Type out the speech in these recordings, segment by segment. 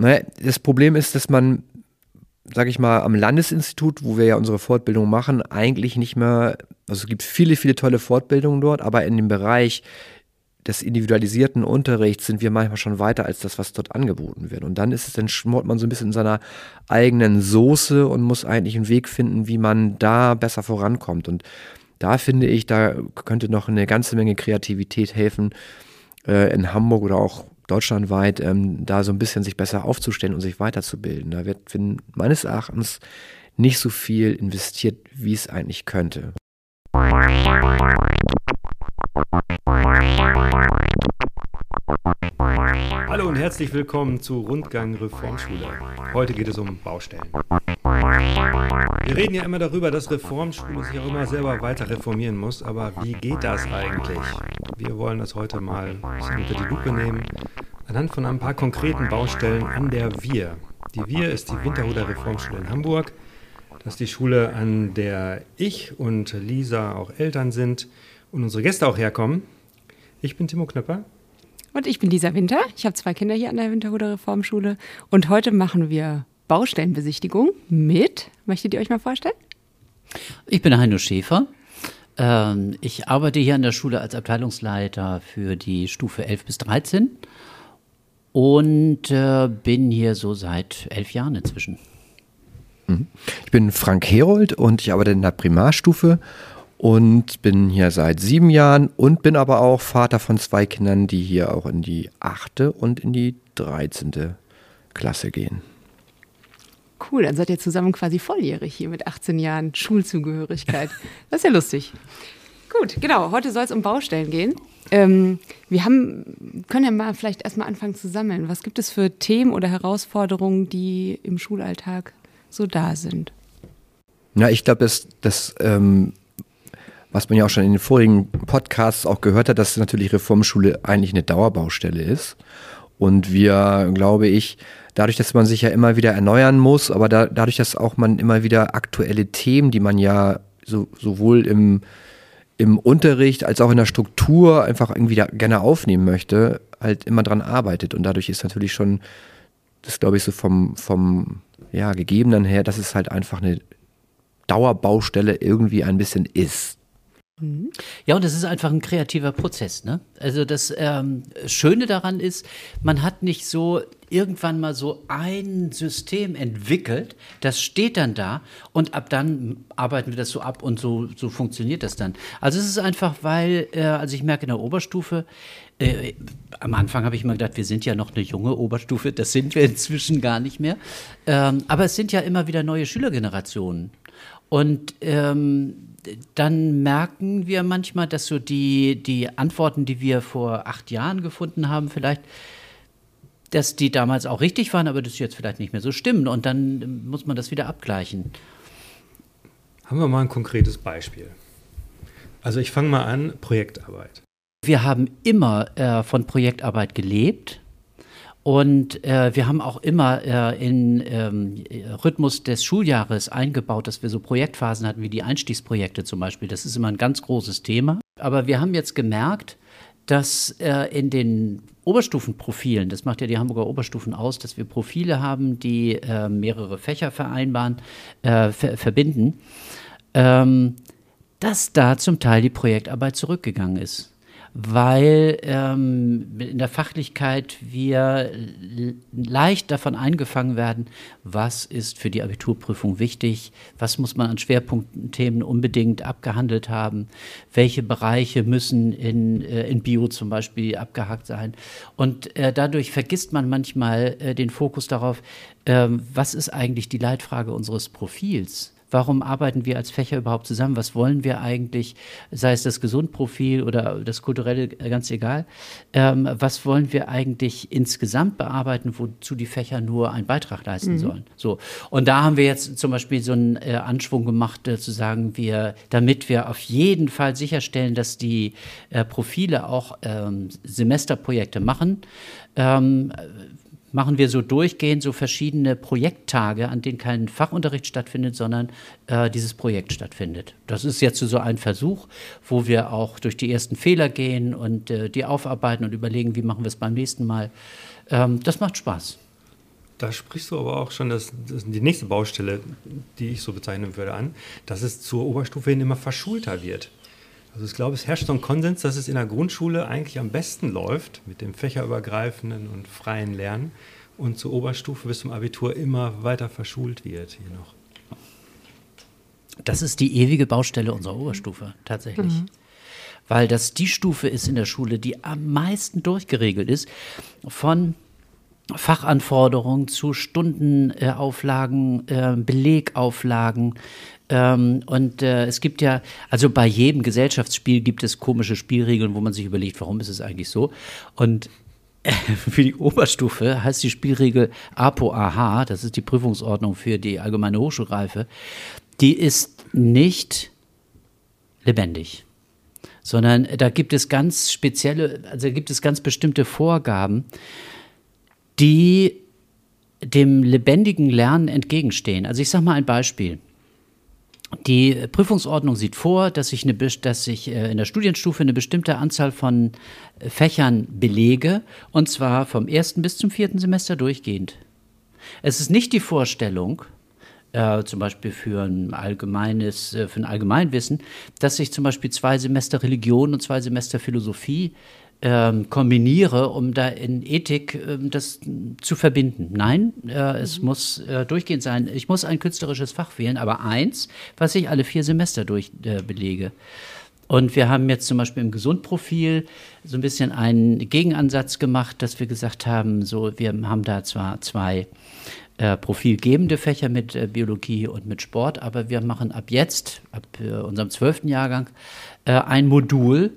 Naja, das Problem ist, dass man, sage ich mal, am Landesinstitut, wo wir ja unsere Fortbildung machen, eigentlich nicht mehr, also es gibt viele, viele tolle Fortbildungen dort, aber in dem Bereich des individualisierten Unterrichts sind wir manchmal schon weiter als das, was dort angeboten wird. Und dann ist es, dann schmort man so ein bisschen in seiner eigenen Soße und muss eigentlich einen Weg finden, wie man da besser vorankommt. Und da finde ich, da könnte noch eine ganze Menge Kreativität helfen, äh, in Hamburg oder auch deutschlandweit, ähm, da so ein bisschen sich besser aufzustellen und sich weiterzubilden. Da wird meines Erachtens nicht so viel investiert, wie es eigentlich könnte. Hallo und herzlich willkommen zu Rundgang Reformschule. Heute geht es um Baustellen. Wir reden ja immer darüber, dass Reformschule sich auch immer selber weiter reformieren muss, aber wie geht das eigentlich? Wir wollen das heute mal unter die Lupe nehmen, anhand von ein paar konkreten Baustellen an der Wir. Die Wir ist die Winterhuder Reformschule in Hamburg. Das ist die Schule, an der ich und Lisa auch Eltern sind und unsere Gäste auch herkommen. Ich bin Timo Knöpper. Und ich bin Lisa Winter. Ich habe zwei Kinder hier an der Winterhuder Reformschule. Und heute machen wir Baustellenbesichtigung mit, möchtet ihr euch mal vorstellen? Ich bin Heino Schäfer. Ähm, ich arbeite hier an der Schule als Abteilungsleiter für die Stufe 11 bis 13 und äh, bin hier so seit elf Jahren inzwischen. Mhm. Ich bin Frank Herold und ich arbeite in der Primarstufe und bin hier seit sieben Jahren und bin aber auch Vater von zwei Kindern, die hier auch in die achte und in die dreizehnte Klasse gehen. Cool, dann seid ihr zusammen quasi volljährig hier mit 18 Jahren Schulzugehörigkeit. Das ist ja lustig. Gut, genau. Heute soll es um Baustellen gehen. Ähm, wir haben, können ja mal vielleicht erstmal anfangen zu sammeln. Was gibt es für Themen oder Herausforderungen, die im Schulalltag so da sind? Na, ich glaube, dass das ähm, was man ja auch schon in den vorigen Podcasts auch gehört hat, dass natürlich Reformschule eigentlich eine Dauerbaustelle ist. Und wir, glaube ich, dadurch, dass man sich ja immer wieder erneuern muss, aber da, dadurch, dass auch man immer wieder aktuelle Themen, die man ja so, sowohl im, im Unterricht als auch in der Struktur einfach irgendwie da gerne aufnehmen möchte, halt immer dran arbeitet. Und dadurch ist natürlich schon, das glaube ich so vom, vom ja, Gegebenen her, dass es halt einfach eine Dauerbaustelle irgendwie ein bisschen ist. Mhm. Ja, und es ist einfach ein kreativer Prozess. Ne? Also das ähm, Schöne daran ist, man hat nicht so irgendwann mal so ein System entwickelt, das steht dann da und ab dann arbeiten wir das so ab und so, so funktioniert das dann. Also es ist einfach, weil, äh, also ich merke in der Oberstufe, äh, am Anfang habe ich immer gedacht, wir sind ja noch eine junge Oberstufe, das sind wir inzwischen gar nicht mehr. Ähm, aber es sind ja immer wieder neue Schülergenerationen. Und ähm, dann merken wir manchmal, dass so die, die Antworten, die wir vor acht Jahren gefunden haben, vielleicht, dass die damals auch richtig waren, aber das jetzt vielleicht nicht mehr so stimmen. Und dann muss man das wieder abgleichen. Haben wir mal ein konkretes Beispiel. Also ich fange mal an, Projektarbeit. Wir haben immer äh, von Projektarbeit gelebt. Und äh, wir haben auch immer äh, in ähm, Rhythmus des Schuljahres eingebaut, dass wir so Projektphasen hatten, wie die Einstiegsprojekte zum Beispiel. Das ist immer ein ganz großes Thema. Aber wir haben jetzt gemerkt, dass äh, in den Oberstufenprofilen, das macht ja die Hamburger Oberstufen aus, dass wir Profile haben, die äh, mehrere Fächer vereinbaren, äh, ver verbinden, ähm, dass da zum Teil die Projektarbeit zurückgegangen ist weil ähm, in der Fachlichkeit wir leicht davon eingefangen werden, was ist für die Abiturprüfung wichtig, was muss man an Schwerpunktthemen unbedingt abgehandelt haben, welche Bereiche müssen in, äh, in Bio zum Beispiel abgehakt sein. Und äh, dadurch vergisst man manchmal äh, den Fokus darauf, ähm, was ist eigentlich die Leitfrage unseres Profils Warum arbeiten wir als Fächer überhaupt zusammen? Was wollen wir eigentlich, sei es das Gesundprofil oder das kulturelle, ganz egal. Ähm, was wollen wir eigentlich insgesamt bearbeiten, wozu die Fächer nur einen Beitrag leisten mhm. sollen? So. Und da haben wir jetzt zum Beispiel so einen äh, Anschwung gemacht, äh, zu sagen, wir, damit wir auf jeden Fall sicherstellen, dass die äh, Profile auch ähm, Semesterprojekte machen, ähm, machen wir so durchgehend so verschiedene Projekttage, an denen kein Fachunterricht stattfindet, sondern äh, dieses Projekt stattfindet. Das ist jetzt so ein Versuch, wo wir auch durch die ersten Fehler gehen und äh, die aufarbeiten und überlegen, wie machen wir es beim nächsten Mal. Ähm, das macht Spaß. da sprichst du aber auch schon das, das, die nächste Baustelle, die ich so bezeichnen würde, an, dass es zur Oberstufe hin immer verschulter wird. Also ich glaube, es herrscht so ein Konsens, dass es in der Grundschule eigentlich am besten läuft mit dem fächerübergreifenden und freien Lernen und zur Oberstufe bis zum Abitur immer weiter verschult wird hier noch. Das ist die ewige Baustelle unserer Oberstufe, tatsächlich. Mhm. Weil das die Stufe ist in der Schule, die am meisten durchgeregelt ist von Fachanforderungen zu Stundenauflagen, äh, Belegauflagen. Ähm, und äh, es gibt ja, also bei jedem Gesellschaftsspiel gibt es komische Spielregeln, wo man sich überlegt, warum ist es eigentlich so? Und äh, für die Oberstufe heißt die Spielregel APO-AH, das ist die Prüfungsordnung für die allgemeine Hochschulreife, die ist nicht lebendig sondern da gibt es ganz spezielle, also gibt es ganz bestimmte Vorgaben, die dem lebendigen Lernen entgegenstehen. Also ich sage mal ein Beispiel. Die Prüfungsordnung sieht vor, dass ich, eine, dass ich äh, in der Studienstufe eine bestimmte Anzahl von äh, Fächern belege, und zwar vom ersten bis zum vierten Semester durchgehend. Es ist nicht die Vorstellung, äh, zum Beispiel für ein allgemeines, äh, für ein Allgemeinwissen, dass ich zum Beispiel zwei Semester Religion und zwei Semester Philosophie ähm, kombiniere, um da in Ethik ähm, das zu verbinden. Nein, äh, es mhm. muss äh, durchgehend sein. Ich muss ein künstlerisches Fach wählen, aber eins, was ich alle vier Semester durch äh, belege. Und wir haben jetzt zum Beispiel im Gesundprofil so ein bisschen einen Gegenansatz gemacht, dass wir gesagt haben, so wir haben da zwar zwei äh, profilgebende Fächer mit äh, Biologie und mit Sport, aber wir machen ab jetzt, ab äh, unserem zwölften Jahrgang, äh, ein Modul,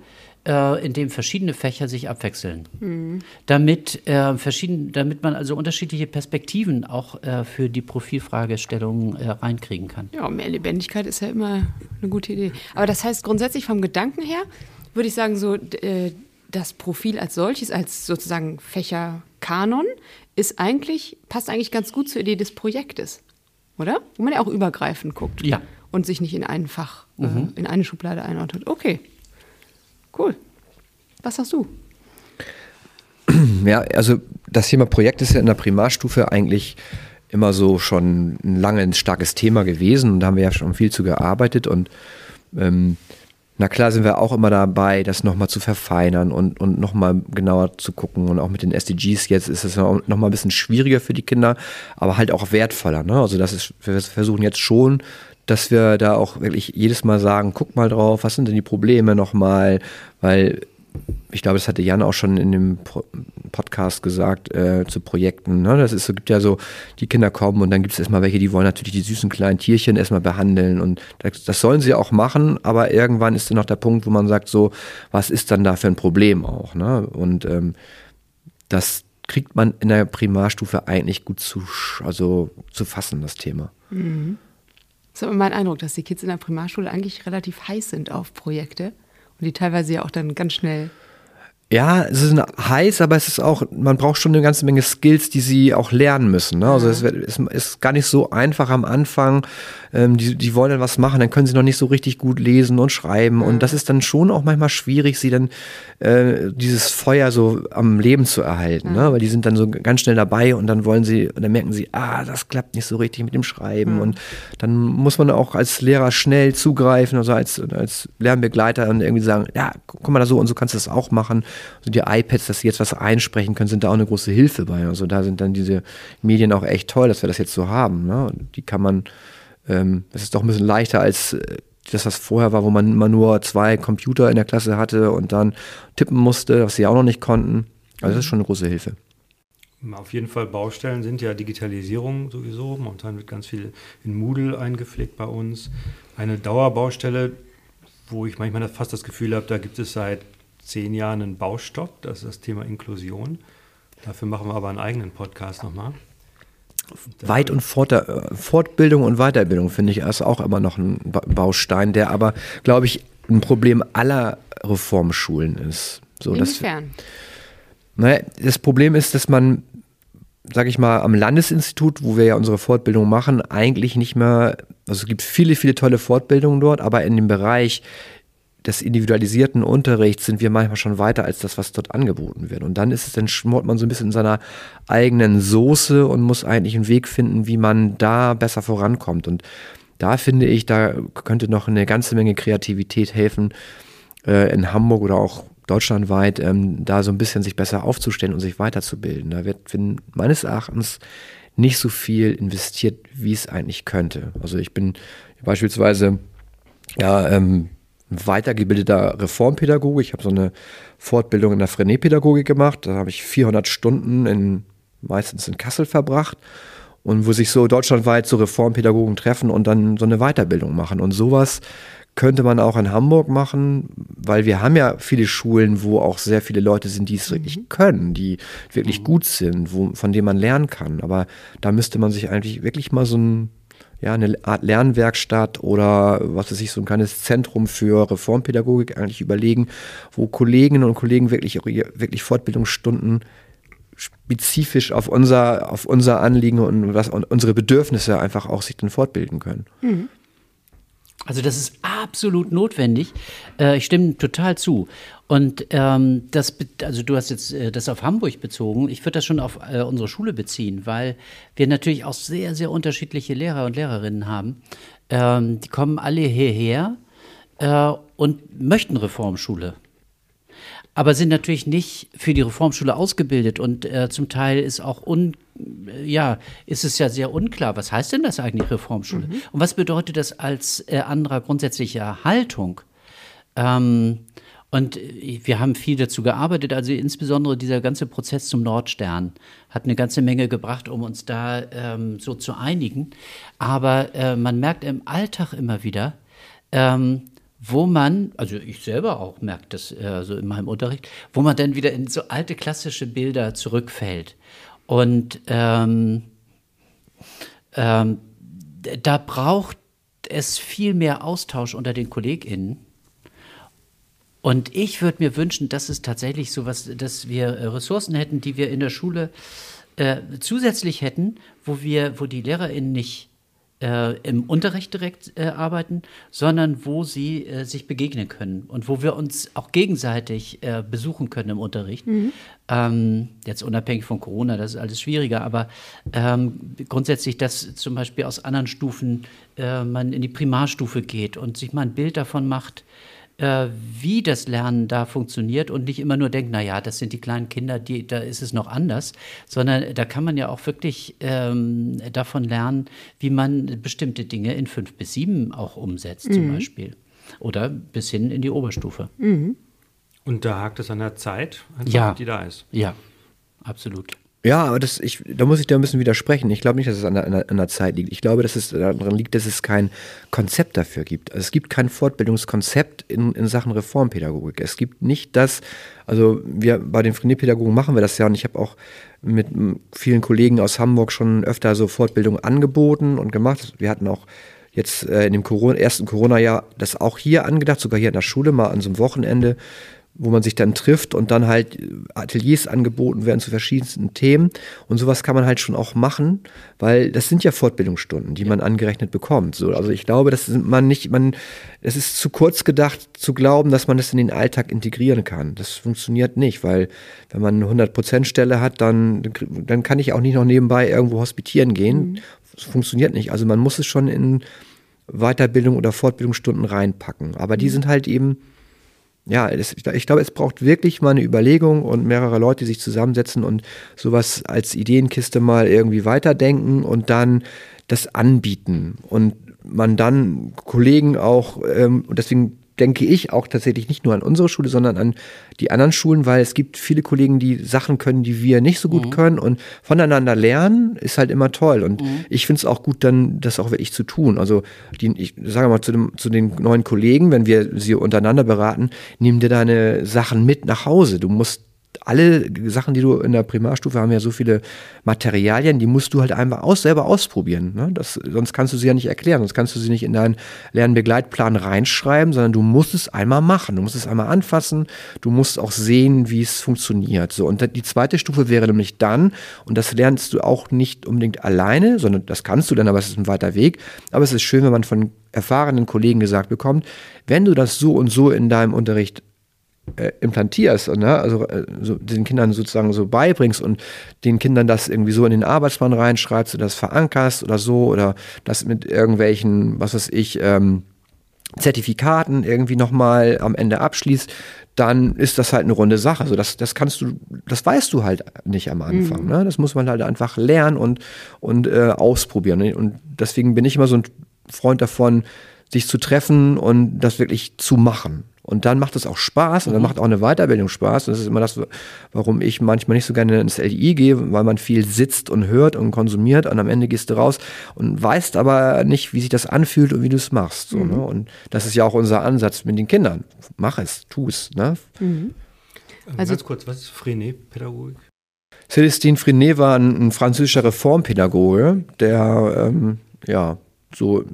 äh, in dem verschiedene Fächer sich abwechseln. Mhm. Damit, äh, verschieden, damit man also unterschiedliche Perspektiven auch äh, für die Profilfragestellungen äh, reinkriegen kann. Ja, mehr Lebendigkeit ist ja immer eine gute Idee. Aber das heißt grundsätzlich vom Gedanken her, würde ich sagen, so äh, das Profil als solches, als sozusagen Fächerkanon, ist eigentlich, passt eigentlich ganz gut zur Idee des Projektes, oder? Wo man ja auch übergreifend guckt. Ja. Und sich nicht in ein Fach, äh, mhm. in eine Schublade einordnet. Okay. Cool. Was sagst du? Ja, also das Thema Projekt ist ja in der Primarstufe eigentlich immer so schon ein lange ein starkes Thema gewesen und da haben wir ja schon viel zu gearbeitet und ähm, na klar sind wir auch immer dabei, das nochmal zu verfeinern und, und nochmal genauer zu gucken. Und auch mit den SDGs jetzt ist es nochmal ein bisschen schwieriger für die Kinder, aber halt auch wertvoller. Ne? Also das ist, wir versuchen jetzt schon dass wir da auch wirklich jedes Mal sagen, guck mal drauf, was sind denn die Probleme nochmal, weil ich glaube, das hatte Jan auch schon in dem Podcast gesagt äh, zu Projekten. Ne? Das ist, gibt ja so, die Kinder kommen und dann gibt es erstmal welche, die wollen natürlich die süßen kleinen Tierchen erstmal behandeln und das, das, sollen sie auch machen, aber irgendwann ist dann noch der Punkt, wo man sagt, so, was ist dann da für ein Problem auch? Ne? Und ähm, das kriegt man in der Primarstufe eigentlich gut zu, also zu fassen, das Thema. Mhm. Das ist aber mein Eindruck, dass die Kids in der Primarschule eigentlich relativ heiß sind auf Projekte und die teilweise ja auch dann ganz schnell ja, es ist heiß, aber es ist auch, man braucht schon eine ganze Menge Skills, die sie auch lernen müssen. Ne? Also es ist, ist, gar nicht so einfach am Anfang. Ähm, die, die wollen dann was machen, dann können sie noch nicht so richtig gut lesen und schreiben. Mhm. Und das ist dann schon auch manchmal schwierig, sie dann äh, dieses Feuer so am Leben zu erhalten. Mhm. Ne? Weil die sind dann so ganz schnell dabei und dann wollen sie, und dann merken sie, ah, das klappt nicht so richtig mit dem Schreiben. Mhm. Und dann muss man auch als Lehrer schnell zugreifen, also als, als Lernbegleiter und irgendwie sagen, ja, guck mal da so und so kannst du das auch machen. Also die iPads, dass sie jetzt was einsprechen können, sind da auch eine große Hilfe bei. Also da sind dann diese Medien auch echt toll, dass wir das jetzt so haben. Ne? Die kann man, ähm, das ist doch ein bisschen leichter als äh, das, was vorher war, wo man immer nur zwei Computer in der Klasse hatte und dann tippen musste, was sie auch noch nicht konnten. Also das ist schon eine große Hilfe. Auf jeden Fall Baustellen sind ja Digitalisierung sowieso. Momentan wird ganz viel in Moodle eingepflegt bei uns. Eine Dauerbaustelle, wo ich manchmal fast das Gefühl habe, da gibt es seit zehn Jahren einen Baustopp, das ist das Thema Inklusion. Dafür machen wir aber einen eigenen Podcast nochmal. Weit- und Fortbildung und Weiterbildung finde ich ist auch immer noch ein Baustein, der aber, glaube ich, ein Problem aller Reformschulen ist. So, Inwiefern? Dass, naja, das Problem ist, dass man, sage ich mal, am Landesinstitut, wo wir ja unsere Fortbildung machen, eigentlich nicht mehr, also es gibt viele, viele tolle Fortbildungen dort, aber in dem Bereich des individualisierten Unterrichts sind wir manchmal schon weiter als das, was dort angeboten wird. Und dann ist es, dann schmort man so ein bisschen in seiner eigenen Soße und muss eigentlich einen Weg finden, wie man da besser vorankommt. Und da finde ich, da könnte noch eine ganze Menge Kreativität helfen, äh, in Hamburg oder auch deutschlandweit, ähm, da so ein bisschen sich besser aufzustellen und sich weiterzubilden. Da wird find, meines Erachtens nicht so viel investiert, wie es eigentlich könnte. Also ich bin beispielsweise ja, ähm, weitergebildeter Reformpädagoge. Ich habe so eine Fortbildung in der Frenet-Pädagogik gemacht. Da habe ich 400 Stunden in, meistens in Kassel verbracht und wo sich so deutschlandweit so Reformpädagogen treffen und dann so eine Weiterbildung machen. Und sowas könnte man auch in Hamburg machen, weil wir haben ja viele Schulen, wo auch sehr viele Leute sind, die es mhm. wirklich können, die wirklich mhm. gut sind, wo, von denen man lernen kann. Aber da müsste man sich eigentlich wirklich mal so ein ja, eine Art Lernwerkstatt oder was weiß ich, so ein kleines Zentrum für Reformpädagogik eigentlich überlegen, wo Kolleginnen und Kollegen wirklich, wirklich Fortbildungsstunden spezifisch auf unser, auf unser Anliegen und, was, und unsere Bedürfnisse einfach auch sich dann fortbilden können. Mhm. Also das ist absolut notwendig. Äh, ich stimme total zu. Und ähm, das, also du hast jetzt äh, das auf Hamburg bezogen. Ich würde das schon auf äh, unsere Schule beziehen, weil wir natürlich auch sehr, sehr unterschiedliche Lehrer und Lehrerinnen haben. Ähm, die kommen alle hierher äh, und möchten Reformschule aber sind natürlich nicht für die Reformschule ausgebildet und äh, zum Teil ist auch un, äh, ja, ist es ja sehr unklar, was heißt denn das eigentlich Reformschule? Mhm. Und was bedeutet das als äh, anderer grundsätzlicher Haltung? Ähm, und äh, wir haben viel dazu gearbeitet, also insbesondere dieser ganze Prozess zum Nordstern hat eine ganze Menge gebracht, um uns da ähm, so zu einigen. Aber äh, man merkt im Alltag immer wieder, ähm, wo man, also ich selber auch merke das äh, so in meinem Unterricht, wo man dann wieder in so alte klassische Bilder zurückfällt. Und ähm, ähm, da braucht es viel mehr Austausch unter den KollegInnen. Und ich würde mir wünschen, dass es tatsächlich so was, dass wir äh, Ressourcen hätten, die wir in der Schule äh, zusätzlich hätten, wo wir, wo die LehrerInnen nicht äh, im Unterricht direkt äh, arbeiten, sondern wo sie äh, sich begegnen können und wo wir uns auch gegenseitig äh, besuchen können im Unterricht. Mhm. Ähm, jetzt unabhängig von Corona, das ist alles schwieriger, aber ähm, grundsätzlich, dass zum Beispiel aus anderen Stufen man in die Primarstufe geht und sich mal ein Bild davon macht, äh, wie das Lernen da funktioniert und nicht immer nur denkt, naja, das sind die kleinen Kinder, die, da ist es noch anders, sondern da kann man ja auch wirklich ähm, davon lernen, wie man bestimmte Dinge in fünf bis sieben auch umsetzt, mhm. zum Beispiel. Oder bis hin in die Oberstufe. Mhm. Und da hakt es an der Zeit, ja. die da ist. Ja, absolut. Ja, aber das, ich, da muss ich da ein bisschen widersprechen. Ich glaube nicht, dass es an der, an der Zeit liegt. Ich glaube, dass es daran liegt, dass es kein Konzept dafür gibt. Also es gibt kein Fortbildungskonzept in, in Sachen Reformpädagogik. Es gibt nicht das, also wir bei den Frinepädagogen machen wir das ja und ich habe auch mit vielen Kollegen aus Hamburg schon öfter so Fortbildungen angeboten und gemacht. Wir hatten auch jetzt äh, in dem Corona, ersten Corona-Jahr das auch hier angedacht, sogar hier in der Schule mal an so einem Wochenende wo man sich dann trifft und dann halt Ateliers angeboten werden zu verschiedensten Themen. Und sowas kann man halt schon auch machen, weil das sind ja Fortbildungsstunden, die man angerechnet bekommt. So, also ich glaube, dass man nicht, man, es ist zu kurz gedacht zu glauben, dass man das in den Alltag integrieren kann. Das funktioniert nicht, weil wenn man eine 100% Stelle hat, dann, dann kann ich auch nicht noch nebenbei irgendwo hospitieren gehen. Mhm. Das funktioniert nicht. Also man muss es schon in Weiterbildung oder Fortbildungsstunden reinpacken. Aber die mhm. sind halt eben ja, es, ich glaube, es braucht wirklich mal eine Überlegung und mehrere Leute, die sich zusammensetzen und sowas als Ideenkiste mal irgendwie weiterdenken und dann das anbieten. Und man dann Kollegen auch, ähm, und deswegen denke ich auch tatsächlich nicht nur an unsere Schule, sondern an die anderen Schulen, weil es gibt viele Kollegen, die Sachen können, die wir nicht so gut mhm. können und voneinander lernen ist halt immer toll. Und mhm. ich finde es auch gut, dann das auch wirklich zu tun. Also die, ich sage mal zu, dem, zu den neuen Kollegen, wenn wir sie untereinander beraten, nimm dir deine Sachen mit nach Hause. Du musst alle Sachen, die du in der Primarstufe haben ja so viele Materialien, die musst du halt einfach aus, selber ausprobieren. Ne? Das, sonst kannst du sie ja nicht erklären, sonst kannst du sie nicht in deinen Lernbegleitplan reinschreiben, sondern du musst es einmal machen, du musst es einmal anfassen, du musst auch sehen, wie es funktioniert. So, und die zweite Stufe wäre nämlich dann, und das lernst du auch nicht unbedingt alleine, sondern das kannst du dann, aber es ist ein weiter Weg. Aber es ist schön, wenn man von erfahrenen Kollegen gesagt bekommt, wenn du das so und so in deinem Unterricht äh, implantierst, ne? also äh, so den Kindern sozusagen so beibringst und den Kindern das irgendwie so in den Arbeitsplan reinschreibst, du das verankerst oder so oder das mit irgendwelchen, was weiß ich, ähm, Zertifikaten irgendwie nochmal am Ende abschließt, dann ist das halt eine runde Sache. Also das, das kannst du, das weißt du halt nicht am Anfang. Mhm. Ne? Das muss man halt einfach lernen und, und äh, ausprobieren. Ne? Und deswegen bin ich immer so ein Freund davon, sich zu treffen und das wirklich zu machen. Und dann macht es auch Spaß und dann mhm. macht auch eine Weiterbildung Spaß. Und das ist immer das, warum ich manchmal nicht so gerne ins LI gehe, weil man viel sitzt und hört und konsumiert und am Ende gehst du raus und weißt aber nicht, wie sich das anfühlt und wie du es machst. So, mhm. ne? Und das ist ja auch unser Ansatz mit den Kindern. Mach es, tu es. Ne? Mhm. Ähm, also, Ganz kurz, was ist Frenet-Pädagogik? Celestine Frenet war ein, ein französischer Reformpädagoge, der ähm, ja so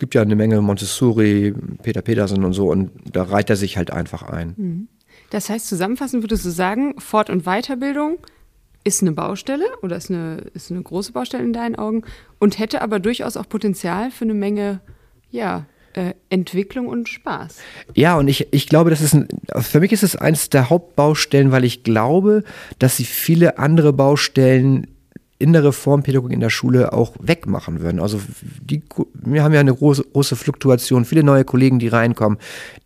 gibt ja eine Menge Montessori, Peter Petersen und so und da reiht er sich halt einfach ein. Mhm. Das heißt, zusammenfassend würdest du sagen, Fort- und Weiterbildung ist eine Baustelle oder ist eine, ist eine große Baustelle in deinen Augen und hätte aber durchaus auch Potenzial für eine Menge, ja, äh, Entwicklung und Spaß. Ja, und ich, ich glaube, das ist ein, für mich ist es eines der Hauptbaustellen, weil ich glaube, dass sie viele andere Baustellen in der Reformpädagogik in der Schule auch wegmachen würden. Also die, wir haben ja eine große, große Fluktuation, viele neue Kollegen, die reinkommen,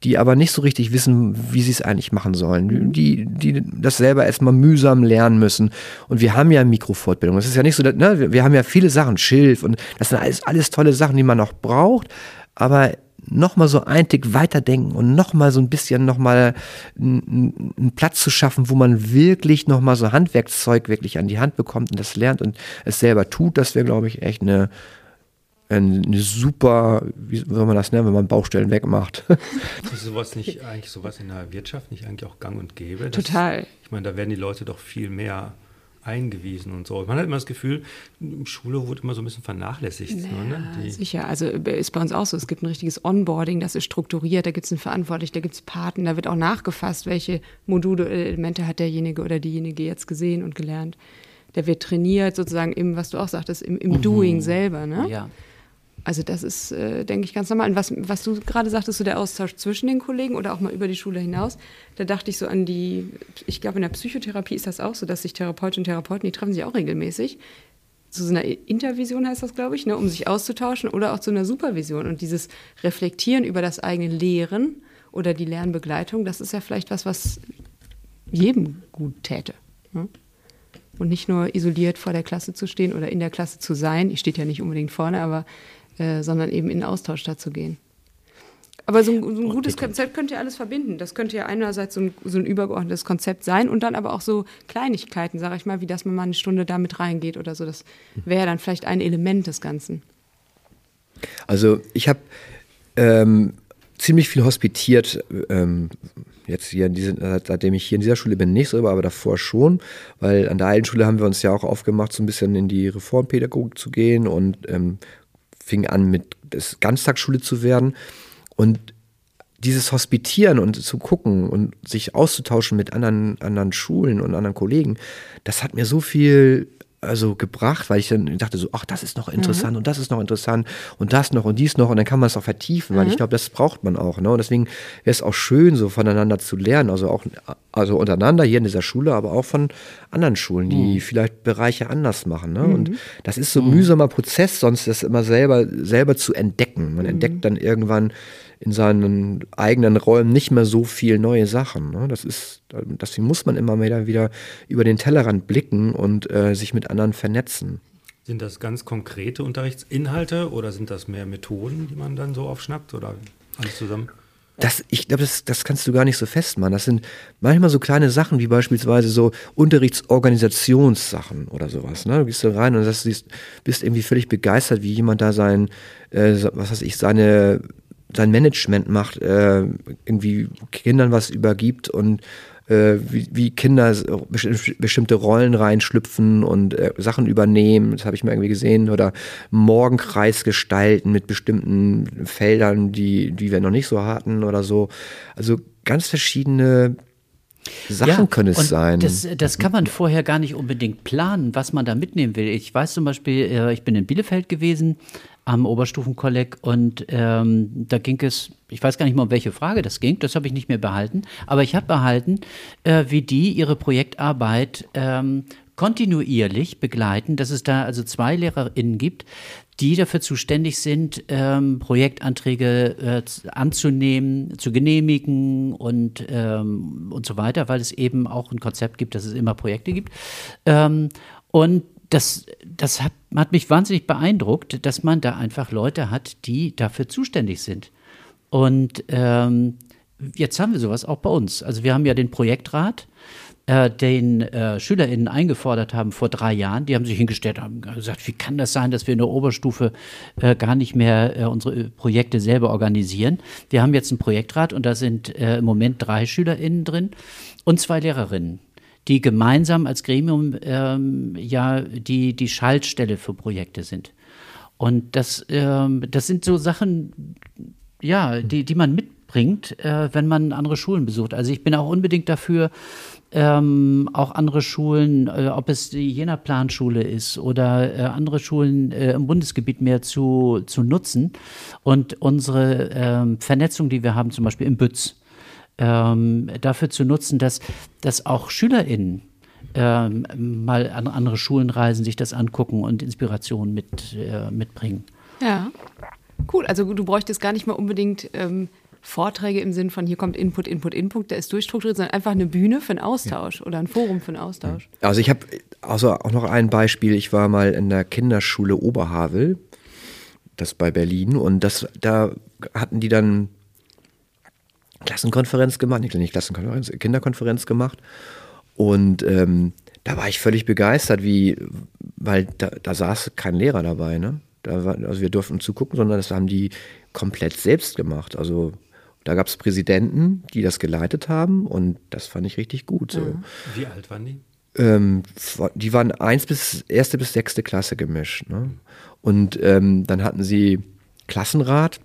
die aber nicht so richtig wissen, wie sie es eigentlich machen sollen, die, die das selber erstmal mühsam lernen müssen. Und wir haben ja Mikrofortbildung. Es ist ja nicht so, ne, wir, wir haben ja viele Sachen, Schilf und das sind alles, alles tolle Sachen, die man noch braucht. Aber nochmal so ein Tick weiterdenken und nochmal so ein bisschen nochmal einen Platz zu schaffen, wo man wirklich nochmal so Handwerkszeug wirklich an die Hand bekommt und das lernt und es selber tut, das wäre, glaube ich, echt eine, eine super, wie soll man das nennen, wenn man Baustellen wegmacht. Ist sowas nicht eigentlich sowas in der Wirtschaft nicht eigentlich auch gang und gäbe? Das, Total. Ich meine, da werden die Leute doch viel mehr eingewiesen und so. Man hat immer das Gefühl, Schule wurde immer so ein bisschen vernachlässigt. Naja, ne? sicher, also äh, ist bei uns auch so. Es gibt ein richtiges Onboarding, das ist strukturiert, da gibt es einen Verantwortlichen, da gibt es Paten, da wird auch nachgefasst, welche Module, Elemente hat derjenige oder diejenige jetzt gesehen und gelernt. Der wird trainiert sozusagen im, was du auch sagtest, im, im mhm. Doing selber. Ne? Ja. Also das ist, äh, denke ich, ganz normal. Und was, was du gerade sagtest, so der Austausch zwischen den Kollegen oder auch mal über die Schule hinaus, da dachte ich so an die, ich glaube in der Psychotherapie ist das auch so, dass sich Therapeutinnen und Therapeuten, die treffen sich auch regelmäßig. Zu so einer Intervision heißt das, glaube ich, ne, um sich auszutauschen oder auch zu einer Supervision. Und dieses Reflektieren über das eigene Lehren oder die Lernbegleitung, das ist ja vielleicht was, was jedem gut täte. Ne? Und nicht nur isoliert vor der Klasse zu stehen oder in der Klasse zu sein. Ich stehe ja nicht unbedingt vorne, aber äh, sondern eben in Austausch dazu gehen. Aber so ein, so ein gutes Konzept könnte ja alles verbinden. Das könnte ja einerseits so ein, so ein, übergeordnetes Konzept sein und dann aber auch so Kleinigkeiten, sage ich mal, wie dass man mal eine Stunde damit reingeht oder so. Das wäre dann vielleicht ein Element des Ganzen. Also ich habe ähm, ziemlich viel hospitiert, ähm, jetzt hier in diesen, seitdem ich hier in dieser Schule bin, nicht so, aber davor schon, weil an der alten Schule haben wir uns ja auch aufgemacht, so ein bisschen in die Reformpädagogik zu gehen und ähm, fing an mit Ganztagsschule zu werden. Und dieses Hospitieren und zu gucken und sich auszutauschen mit anderen, anderen Schulen und anderen Kollegen, das hat mir so viel also gebracht, weil ich dann dachte so, ach, das ist noch interessant mhm. und das ist noch interessant und das noch und dies noch und dann kann man es auch vertiefen, weil mhm. ich glaube, das braucht man auch. Ne? Und deswegen wäre es auch schön, so voneinander zu lernen, also auch also untereinander hier in dieser Schule, aber auch von anderen Schulen, die mhm. vielleicht Bereiche anders machen. Ne? Und mhm. das ist so ein mhm. mühsamer Prozess, sonst das immer selber, selber zu entdecken. Man entdeckt mhm. dann irgendwann in seinen eigenen Räumen nicht mehr so viel neue Sachen. Ne? Das ist, deswegen muss man immer mehr wieder über den Tellerrand blicken und äh, sich mit anderen vernetzen. Sind das ganz konkrete Unterrichtsinhalte oder sind das mehr Methoden, die man dann so aufschnappt oder alles zusammen? Das, ich glaube, das, das kannst du gar nicht so festmachen. Das sind manchmal so kleine Sachen wie beispielsweise so Unterrichtsorganisationssachen oder sowas. Ne? Du gehst da rein und das, bist irgendwie völlig begeistert, wie jemand da sein, äh, was weiß ich, seine sein Management macht, äh, irgendwie Kindern was übergibt und äh, wie, wie, Kinder bestimmte Rollen reinschlüpfen und äh, Sachen übernehmen. Das habe ich mal irgendwie gesehen. Oder Morgenkreis gestalten mit bestimmten Feldern, die, die wir noch nicht so hatten oder so. Also ganz verschiedene Sachen ja, können es sein. Das, das, kann man vorher gar nicht unbedingt planen, was man da mitnehmen will. Ich weiß zum Beispiel, äh, ich bin in Bielefeld gewesen am Oberstufenkolleg und ähm, da ging es, ich weiß gar nicht mal, um welche Frage das ging, das habe ich nicht mehr behalten, aber ich habe behalten, äh, wie die ihre Projektarbeit ähm, kontinuierlich begleiten, dass es da also zwei LehrerInnen gibt, die dafür zuständig sind, ähm, Projektanträge äh, anzunehmen, zu genehmigen und, ähm, und so weiter, weil es eben auch ein Konzept gibt, dass es immer Projekte gibt. Ähm, und das, das hat, hat mich wahnsinnig beeindruckt, dass man da einfach Leute hat, die dafür zuständig sind. Und ähm, jetzt haben wir sowas auch bei uns. Also wir haben ja den Projektrat, äh, den äh, SchülerInnen eingefordert haben vor drei Jahren. Die haben sich hingestellt und gesagt, wie kann das sein, dass wir in der Oberstufe äh, gar nicht mehr äh, unsere Projekte selber organisieren. Wir haben jetzt einen Projektrat und da sind äh, im Moment drei SchülerInnen drin und zwei Lehrerinnen die gemeinsam als Gremium ähm, ja die, die Schaltstelle für Projekte sind. Und das, ähm, das sind so Sachen, ja, die, die man mitbringt, äh, wenn man andere Schulen besucht. Also ich bin auch unbedingt dafür, ähm, auch andere Schulen, äh, ob es die Jena Planschule ist oder äh, andere Schulen äh, im Bundesgebiet mehr zu, zu nutzen und unsere ähm, Vernetzung, die wir haben, zum Beispiel im Bütz, ähm, dafür zu nutzen, dass, dass auch SchülerInnen ähm, mal an andere Schulen reisen, sich das angucken und Inspirationen mit, äh, mitbringen. Ja, cool. Also du bräuchtest gar nicht mal unbedingt ähm, Vorträge im Sinn von hier kommt Input, Input, Input, der ist durchstrukturiert, sondern einfach eine Bühne für einen Austausch ja. oder ein Forum für einen Austausch. Also ich habe also auch noch ein Beispiel. Ich war mal in der Kinderschule Oberhavel, das bei Berlin, und das da hatten die dann Klassenkonferenz gemacht, nicht Klassenkonferenz, Kinderkonferenz gemacht. Und ähm, da war ich völlig begeistert, wie, weil da, da saß kein Lehrer dabei, ne? Da war, also wir durften zugucken, sondern das haben die komplett selbst gemacht. Also da gab es Präsidenten, die das geleitet haben und das fand ich richtig gut. So. Mhm. Wie alt waren die? Ähm, die waren eins bis erste bis sechste Klasse gemischt. Ne? Und ähm, dann hatten sie Klassenrat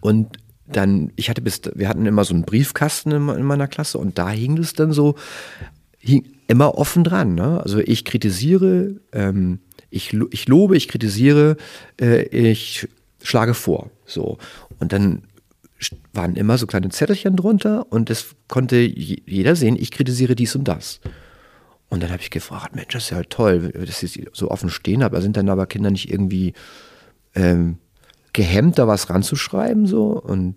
und dann, ich hatte bis, wir hatten immer so einen Briefkasten in, in meiner Klasse und da hing es dann so, hing immer offen dran. Ne? Also ich kritisiere, ähm, ich, ich lobe, ich kritisiere, äh, ich schlage vor. So. Und dann waren immer so kleine Zettelchen drunter und es konnte jeder sehen, ich kritisiere dies und das. Und dann habe ich gefragt, Mensch, das ist ja toll, dass sie so offen stehen, aber sind dann aber Kinder nicht irgendwie ähm, gehemmt, da was ranzuschreiben so und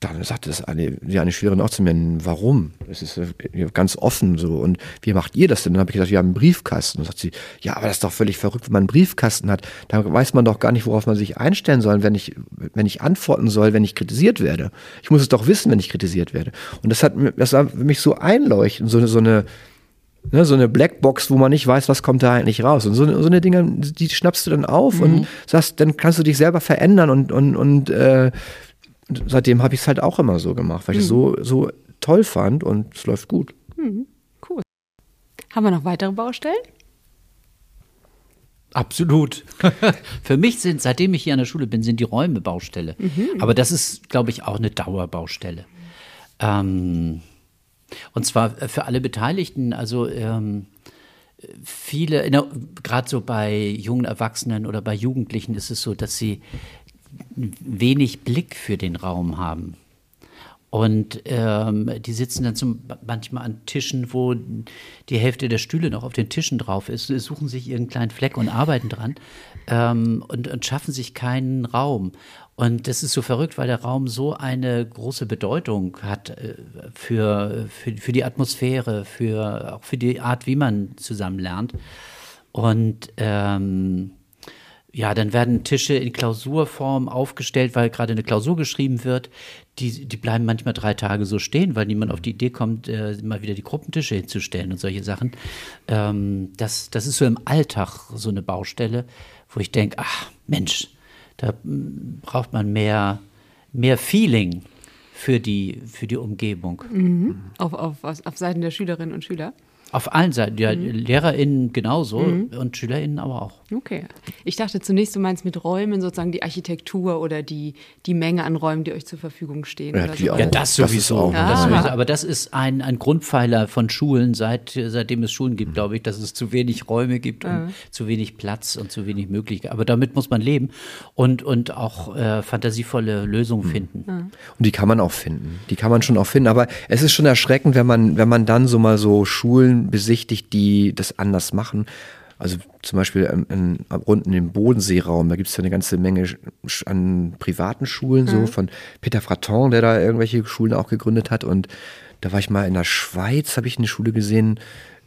dann sagte das eine, die eine Schülerin auch zu mir, warum? Das ist ganz offen so. Und wie macht ihr das denn? Dann habe ich gesagt, wir haben einen Briefkasten. Und sagt sie, ja, aber das ist doch völlig verrückt, wenn man einen Briefkasten hat. Da weiß man doch gar nicht, worauf man sich einstellen soll, wenn ich, wenn ich antworten soll, wenn ich kritisiert werde. Ich muss es doch wissen, wenn ich kritisiert werde. Und das hat das war für mich so einleuchtend, so eine, so eine, Ne, so eine Blackbox, wo man nicht weiß, was kommt da eigentlich raus. Und so, so eine Dinge, die schnappst du dann auf mhm. und sagst, dann kannst du dich selber verändern und, und, und äh, seitdem habe ich es halt auch immer so gemacht, weil ich es so, mhm. so toll fand und es läuft gut. Mhm. Cool. Haben wir noch weitere Baustellen? Absolut. Für mich sind, seitdem ich hier an der Schule bin, sind die Räume Baustelle. Mhm. Aber das ist, glaube ich, auch eine Dauerbaustelle. Ähm, und zwar für alle Beteiligten. Also ähm, viele, gerade so bei jungen Erwachsenen oder bei Jugendlichen ist es so, dass sie wenig Blick für den Raum haben. Und ähm, die sitzen dann zum, manchmal an Tischen, wo die Hälfte der Stühle noch auf den Tischen drauf ist, suchen sich ihren kleinen Fleck und arbeiten dran ähm, und, und schaffen sich keinen Raum. Und das ist so verrückt, weil der Raum so eine große Bedeutung hat äh, für, für, für die Atmosphäre, für, auch für die Art, wie man zusammen lernt. Und ähm, ja, dann werden Tische in Klausurform aufgestellt, weil gerade eine Klausur geschrieben wird. Die, die bleiben manchmal drei Tage so stehen, weil niemand auf die Idee kommt, äh, mal wieder die Gruppentische hinzustellen und solche Sachen. Ähm, das, das ist so im Alltag so eine Baustelle, wo ich denke, ach Mensch, da hm, braucht man mehr, mehr Feeling für die, für die Umgebung. Mhm. Auf, auf, auf Seiten der Schülerinnen und Schüler? Auf allen Seiten, ja, mhm. LehrerInnen genauso mhm. und SchülerInnen aber auch. Okay. Ich dachte zunächst, du meinst mit Räumen sozusagen die Architektur oder die, die Menge an Räumen, die euch zur Verfügung stehen. Ja, so. ja das sowieso. Das, das sowieso. Aber das ist ein, ein Grundpfeiler von Schulen, seit, seitdem es Schulen gibt, glaube ich, dass es zu wenig Räume gibt und mhm. zu wenig Platz und zu wenig Möglichkeiten. Aber damit muss man leben und, und auch äh, fantasievolle Lösungen mhm. finden. Und die kann man auch finden. Die kann man schon auch finden. Aber es ist schon erschreckend, wenn man, wenn man dann so mal so Schulen besichtigt, die das anders machen. Also zum Beispiel in, in, unten im Bodenseeraum, da gibt es ja eine ganze Menge an privaten Schulen, mhm. so von Peter Fraton, der da irgendwelche Schulen auch gegründet hat. Und da war ich mal in der Schweiz, habe ich eine Schule gesehen,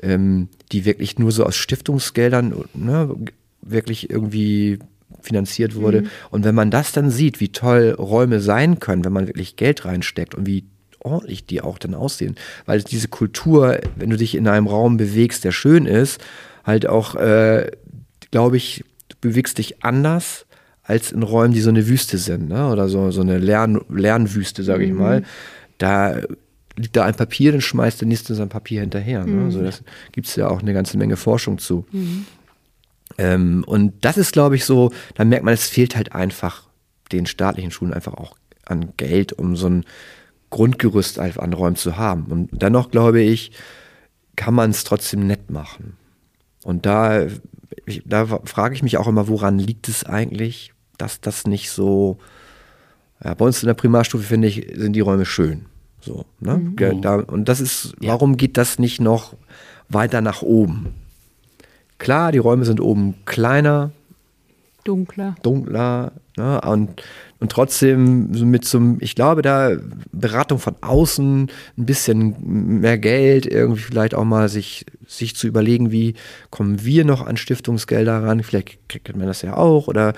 ähm, die wirklich nur so aus Stiftungsgeldern ne, wirklich irgendwie finanziert wurde. Mhm. Und wenn man das dann sieht, wie toll Räume sein können, wenn man wirklich Geld reinsteckt und wie ordentlich die auch dann aussehen. Weil diese Kultur, wenn du dich in einem Raum bewegst, der schön ist, halt auch, äh, glaube ich, du bewegst dich anders als in Räumen, die so eine Wüste sind, ne? oder so, so eine Lern Lernwüste, sage ich mhm. mal. Da liegt da ein Papier, dann schmeißt der nächste sein Papier hinterher. Ne? Mhm. Also das gibt es ja auch eine ganze Menge Forschung zu. Mhm. Ähm, und das ist, glaube ich, so, da merkt man, es fehlt halt einfach den staatlichen Schulen einfach auch an Geld, um so ein Grundgerüst an Räumen zu haben. Und dennoch glaube ich, kann man es trotzdem nett machen. Und da, ich, da frage ich mich auch immer, woran liegt es eigentlich, dass das nicht so, ja, bei uns in der Primarstufe finde ich, sind die Räume schön. So, ne? Mhm. Da, und das ist, ja. warum geht das nicht noch weiter nach oben? Klar, die Räume sind oben kleiner, dunkler, dunkler, ne? und und trotzdem mit zum, ich glaube, da Beratung von außen, ein bisschen mehr Geld, irgendwie vielleicht auch mal sich, sich zu überlegen, wie kommen wir noch an Stiftungsgelder ran, vielleicht kriegt man das ja auch oder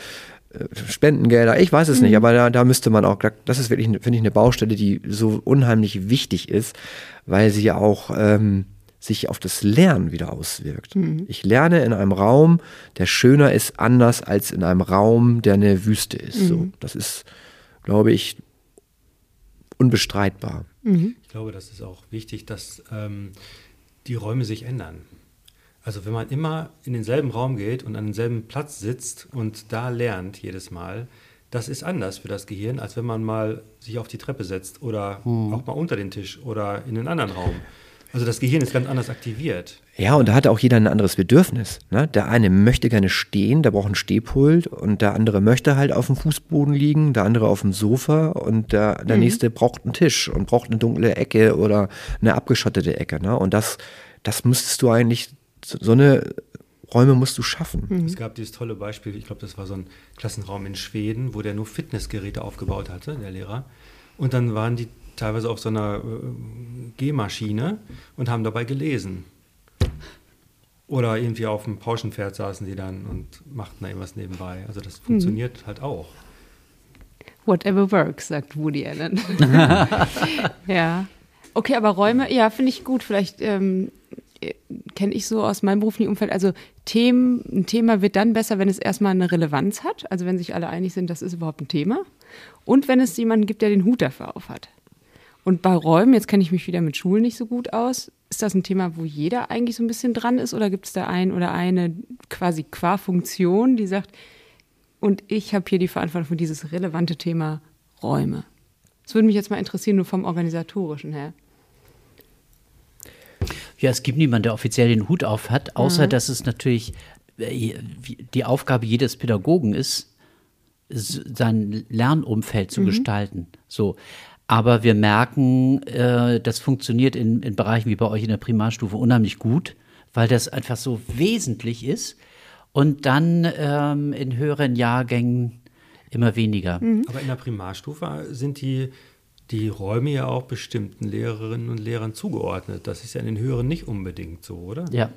äh, Spendengelder, ich weiß es mhm. nicht, aber da, da müsste man auch, das ist wirklich, finde ich, eine Baustelle, die so unheimlich wichtig ist, weil sie ja auch ähm, sich auf das Lernen wieder auswirkt. Mhm. Ich lerne in einem Raum, der schöner ist, anders als in einem Raum, der eine Wüste ist. Mhm. So, das ist, glaube ich, unbestreitbar. Mhm. Ich glaube, das ist auch wichtig, dass ähm, die Räume sich ändern. Also wenn man immer in denselben Raum geht und an denselben Platz sitzt und da lernt jedes Mal, das ist anders für das Gehirn, als wenn man mal sich auf die Treppe setzt oder mhm. auch mal unter den Tisch oder in einen anderen Raum. Also das Gehirn ist ganz anders aktiviert. Ja, und da hat auch jeder ein anderes Bedürfnis. Ne? Der eine möchte gerne stehen, der braucht einen Stehpult und der andere möchte halt auf dem Fußboden liegen, der andere auf dem Sofa und der, der mhm. nächste braucht einen Tisch und braucht eine dunkle Ecke oder eine abgeschottete Ecke. Ne? Und das, das müsstest du eigentlich, so eine Räume musst du schaffen. Mhm. Es gab dieses tolle Beispiel, ich glaube, das war so ein Klassenraum in Schweden, wo der nur Fitnessgeräte aufgebaut hatte, der Lehrer. Und dann waren die teilweise auf so einer äh, Gehmaschine und haben dabei gelesen. Oder irgendwie auf dem Pauschenpferd saßen sie dann und machten da irgendwas nebenbei. Also das funktioniert mhm. halt auch. Whatever works, sagt Woody Allen. ja. Okay, aber Räume, ja, finde ich gut. Vielleicht ähm, kenne ich so aus meinem beruflichen Umfeld. Also Themen, ein Thema wird dann besser, wenn es erstmal eine Relevanz hat. Also wenn sich alle einig sind, das ist überhaupt ein Thema. Und wenn es jemanden gibt, der den Hut dafür aufhat. Und bei Räumen, jetzt kenne ich mich wieder mit Schulen nicht so gut aus, ist das ein Thema, wo jeder eigentlich so ein bisschen dran ist oder gibt es da ein oder eine quasi qua Funktion, die sagt, und ich habe hier die Verantwortung für dieses relevante Thema Räume? Das würde mich jetzt mal interessieren, nur vom organisatorischen her. Ja, es gibt niemanden, der offiziell den Hut auf hat, außer mhm. dass es natürlich äh, die Aufgabe jedes Pädagogen ist, sein Lernumfeld zu mhm. gestalten. So. Aber wir merken, äh, das funktioniert in, in Bereichen wie bei euch in der Primarstufe unheimlich gut, weil das einfach so wesentlich ist. Und dann ähm, in höheren Jahrgängen immer weniger. Mhm. Aber in der Primarstufe sind die, die Räume ja auch bestimmten Lehrerinnen und Lehrern zugeordnet. Das ist ja in den höheren nicht unbedingt so, oder? Ja.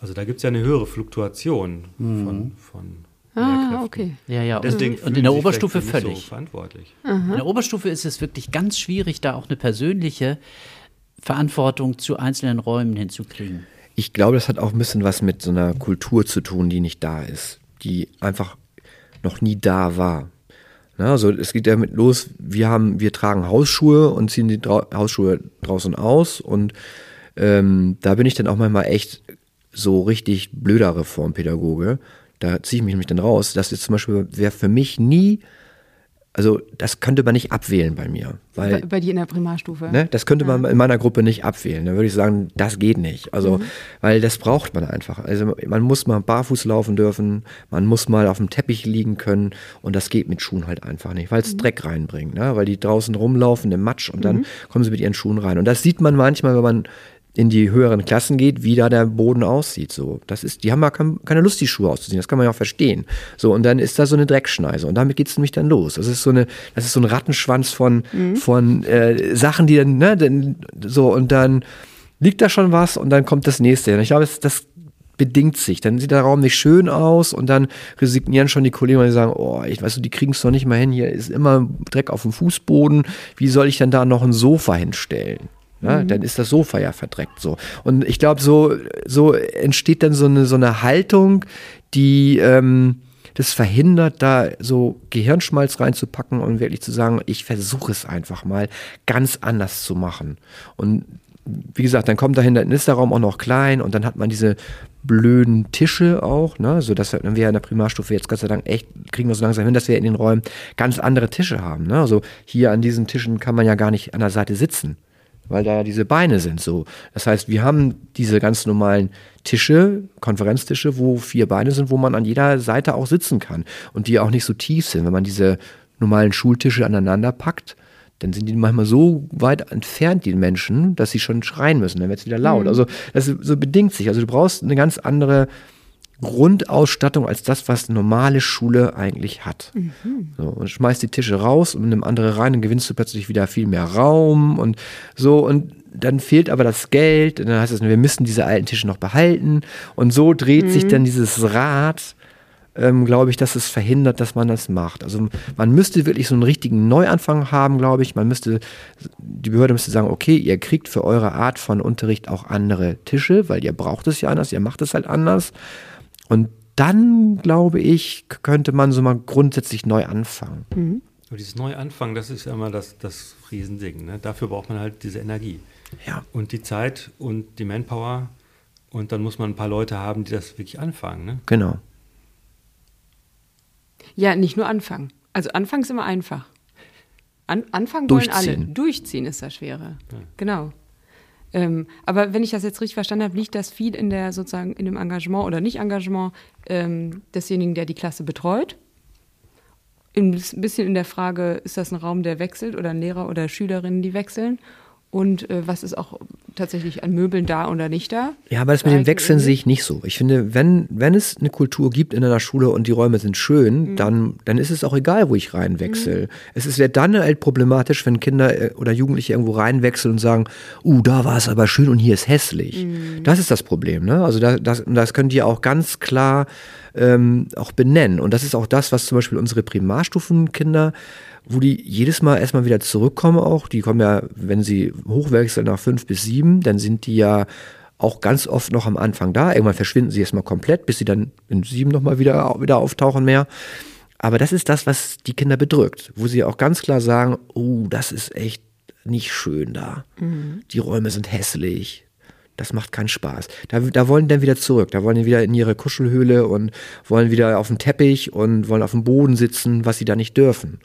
Also da gibt es ja eine höhere Fluktuation mhm. von, von Ah, okay. Ja, ja. Deswegen und in der Oberstufe völlig. So verantwortlich. Aha. In der Oberstufe ist es wirklich ganz schwierig, da auch eine persönliche Verantwortung zu einzelnen Räumen hinzukriegen. Ich glaube, das hat auch ein bisschen was mit so einer Kultur zu tun, die nicht da ist, die einfach noch nie da war. Na, also es geht damit los, wir haben, wir tragen Hausschuhe und ziehen die Drau Hausschuhe draußen aus und ähm, da bin ich dann auch manchmal echt so richtig blöder Reformpädagoge. Da ziehe ich mich nämlich dann raus. Das ist zum Beispiel, wäre für mich nie also das könnte man nicht abwählen bei mir. Weil, bei, bei dir in der Primarstufe? Ne, das könnte man in meiner Gruppe nicht abwählen. Da würde ich sagen, das geht nicht. Also, mhm. weil das braucht man einfach. Also man muss mal barfuß laufen dürfen, man muss mal auf dem Teppich liegen können und das geht mit Schuhen halt einfach nicht, weil es mhm. Dreck reinbringt. Ne? Weil die draußen rumlaufen im Matsch und dann mhm. kommen sie mit ihren Schuhen rein. Und das sieht man manchmal, wenn man in die höheren Klassen geht, wie da der Boden aussieht. So, das ist, die haben ja keine Lust, die Schuhe auszuziehen. Das kann man ja auch verstehen. So, und dann ist da so eine Dreckschneise und damit geht es nämlich dann los. Das ist so eine, das ist so ein Rattenschwanz von, mhm. von äh, Sachen, die dann, ne, dann, so, und dann liegt da schon was und dann kommt das nächste. Und ich glaube, das, das bedingt sich. Dann sieht der Raum nicht schön aus und dann resignieren schon die Kollegen, weil sie sagen, oh, ich weiß du, die kriegen es doch nicht mal hin, hier ist immer Dreck auf dem Fußboden, wie soll ich denn da noch ein Sofa hinstellen? Ja, mhm. Dann ist das Sofa ja verdreckt so. Und ich glaube, so, so entsteht dann so eine, so eine Haltung, die ähm, das verhindert, da so Gehirnschmalz reinzupacken und wirklich zu sagen, ich versuche es einfach mal ganz anders zu machen. Und wie gesagt, dann kommt dahinter, dann ist der Raum auch noch klein und dann hat man diese blöden Tische auch, ne, so dass wir in der Primarstufe jetzt Gott sei Dank echt kriegen wir so langsam hin, dass wir in den Räumen ganz andere Tische haben, ne? Also hier an diesen Tischen kann man ja gar nicht an der Seite sitzen weil da ja diese Beine sind so. Das heißt, wir haben diese ganz normalen Tische, Konferenztische, wo vier Beine sind, wo man an jeder Seite auch sitzen kann und die auch nicht so tief sind. Wenn man diese normalen Schultische aneinander packt, dann sind die manchmal so weit entfernt, die Menschen, dass sie schon schreien müssen. Dann wird es wieder laut. Mhm. Also das so bedingt sich. Also du brauchst eine ganz andere Grundausstattung als das, was normale Schule eigentlich hat. Mhm. So, und schmeißt die Tische raus und nimm andere rein, dann gewinnst du plötzlich wieder viel mehr Raum und so und dann fehlt aber das Geld und dann heißt es, wir müssen diese alten Tische noch behalten und so dreht mhm. sich dann dieses Rad, ähm, glaube ich, dass es verhindert, dass man das macht. Also man müsste wirklich so einen richtigen Neuanfang haben, glaube ich. Man müsste, die Behörde müsste sagen, okay, ihr kriegt für eure Art von Unterricht auch andere Tische, weil ihr braucht es ja anders, ihr macht es halt anders. Und dann, glaube ich, könnte man so mal grundsätzlich neu anfangen. Mhm. Aber dieses Neuanfangen, das ist ja immer das, das Riesending. Ne? Dafür braucht man halt diese Energie. Ja. Und die Zeit und die Manpower. Und dann muss man ein paar Leute haben, die das wirklich anfangen. Ne? Genau. Ja, nicht nur anfangen. Also anfangen ist immer einfach. An, anfangen wollen alle. Durchziehen ist das Schwere. Ja. Genau. Ähm, aber wenn ich das jetzt richtig verstanden habe, liegt das viel in der sozusagen in dem Engagement oder Nicht-Engagement ähm, desjenigen, der die Klasse betreut. Ein bisschen in der Frage, ist das ein Raum, der wechselt oder ein Lehrer oder Schülerinnen, die wechseln? Und äh, was ist auch tatsächlich an Möbeln da oder nicht da. Ja, aber das mit dem Wechseln sehe ich nicht so. Ich finde, wenn, wenn es eine Kultur gibt in einer Schule und die Räume sind schön, mhm. dann, dann ist es auch egal, wo ich reinwechsel. Mhm. Es ist ja dann halt problematisch, wenn Kinder äh, oder Jugendliche irgendwo reinwechseln und sagen, uh, da war es aber schön und hier ist hässlich. Mhm. Das ist das Problem. Ne? Also da, das, das könnt ihr auch ganz klar ähm, auch benennen. Und das ist auch das, was zum Beispiel unsere Primarstufenkinder wo die jedes Mal erstmal wieder zurückkommen auch. Die kommen ja, wenn sie hochwechseln nach fünf bis sieben, dann sind die ja auch ganz oft noch am Anfang da. Irgendwann verschwinden sie erstmal komplett, bis sie dann in sieben nochmal wieder, wieder auftauchen mehr. Aber das ist das, was die Kinder bedrückt, wo sie auch ganz klar sagen, oh, das ist echt nicht schön da. Mhm. Die Räume sind hässlich. Das macht keinen Spaß. Da, da wollen die dann wieder zurück. Da wollen die wieder in ihre Kuschelhöhle und wollen wieder auf dem Teppich und wollen auf dem Boden sitzen, was sie da nicht dürfen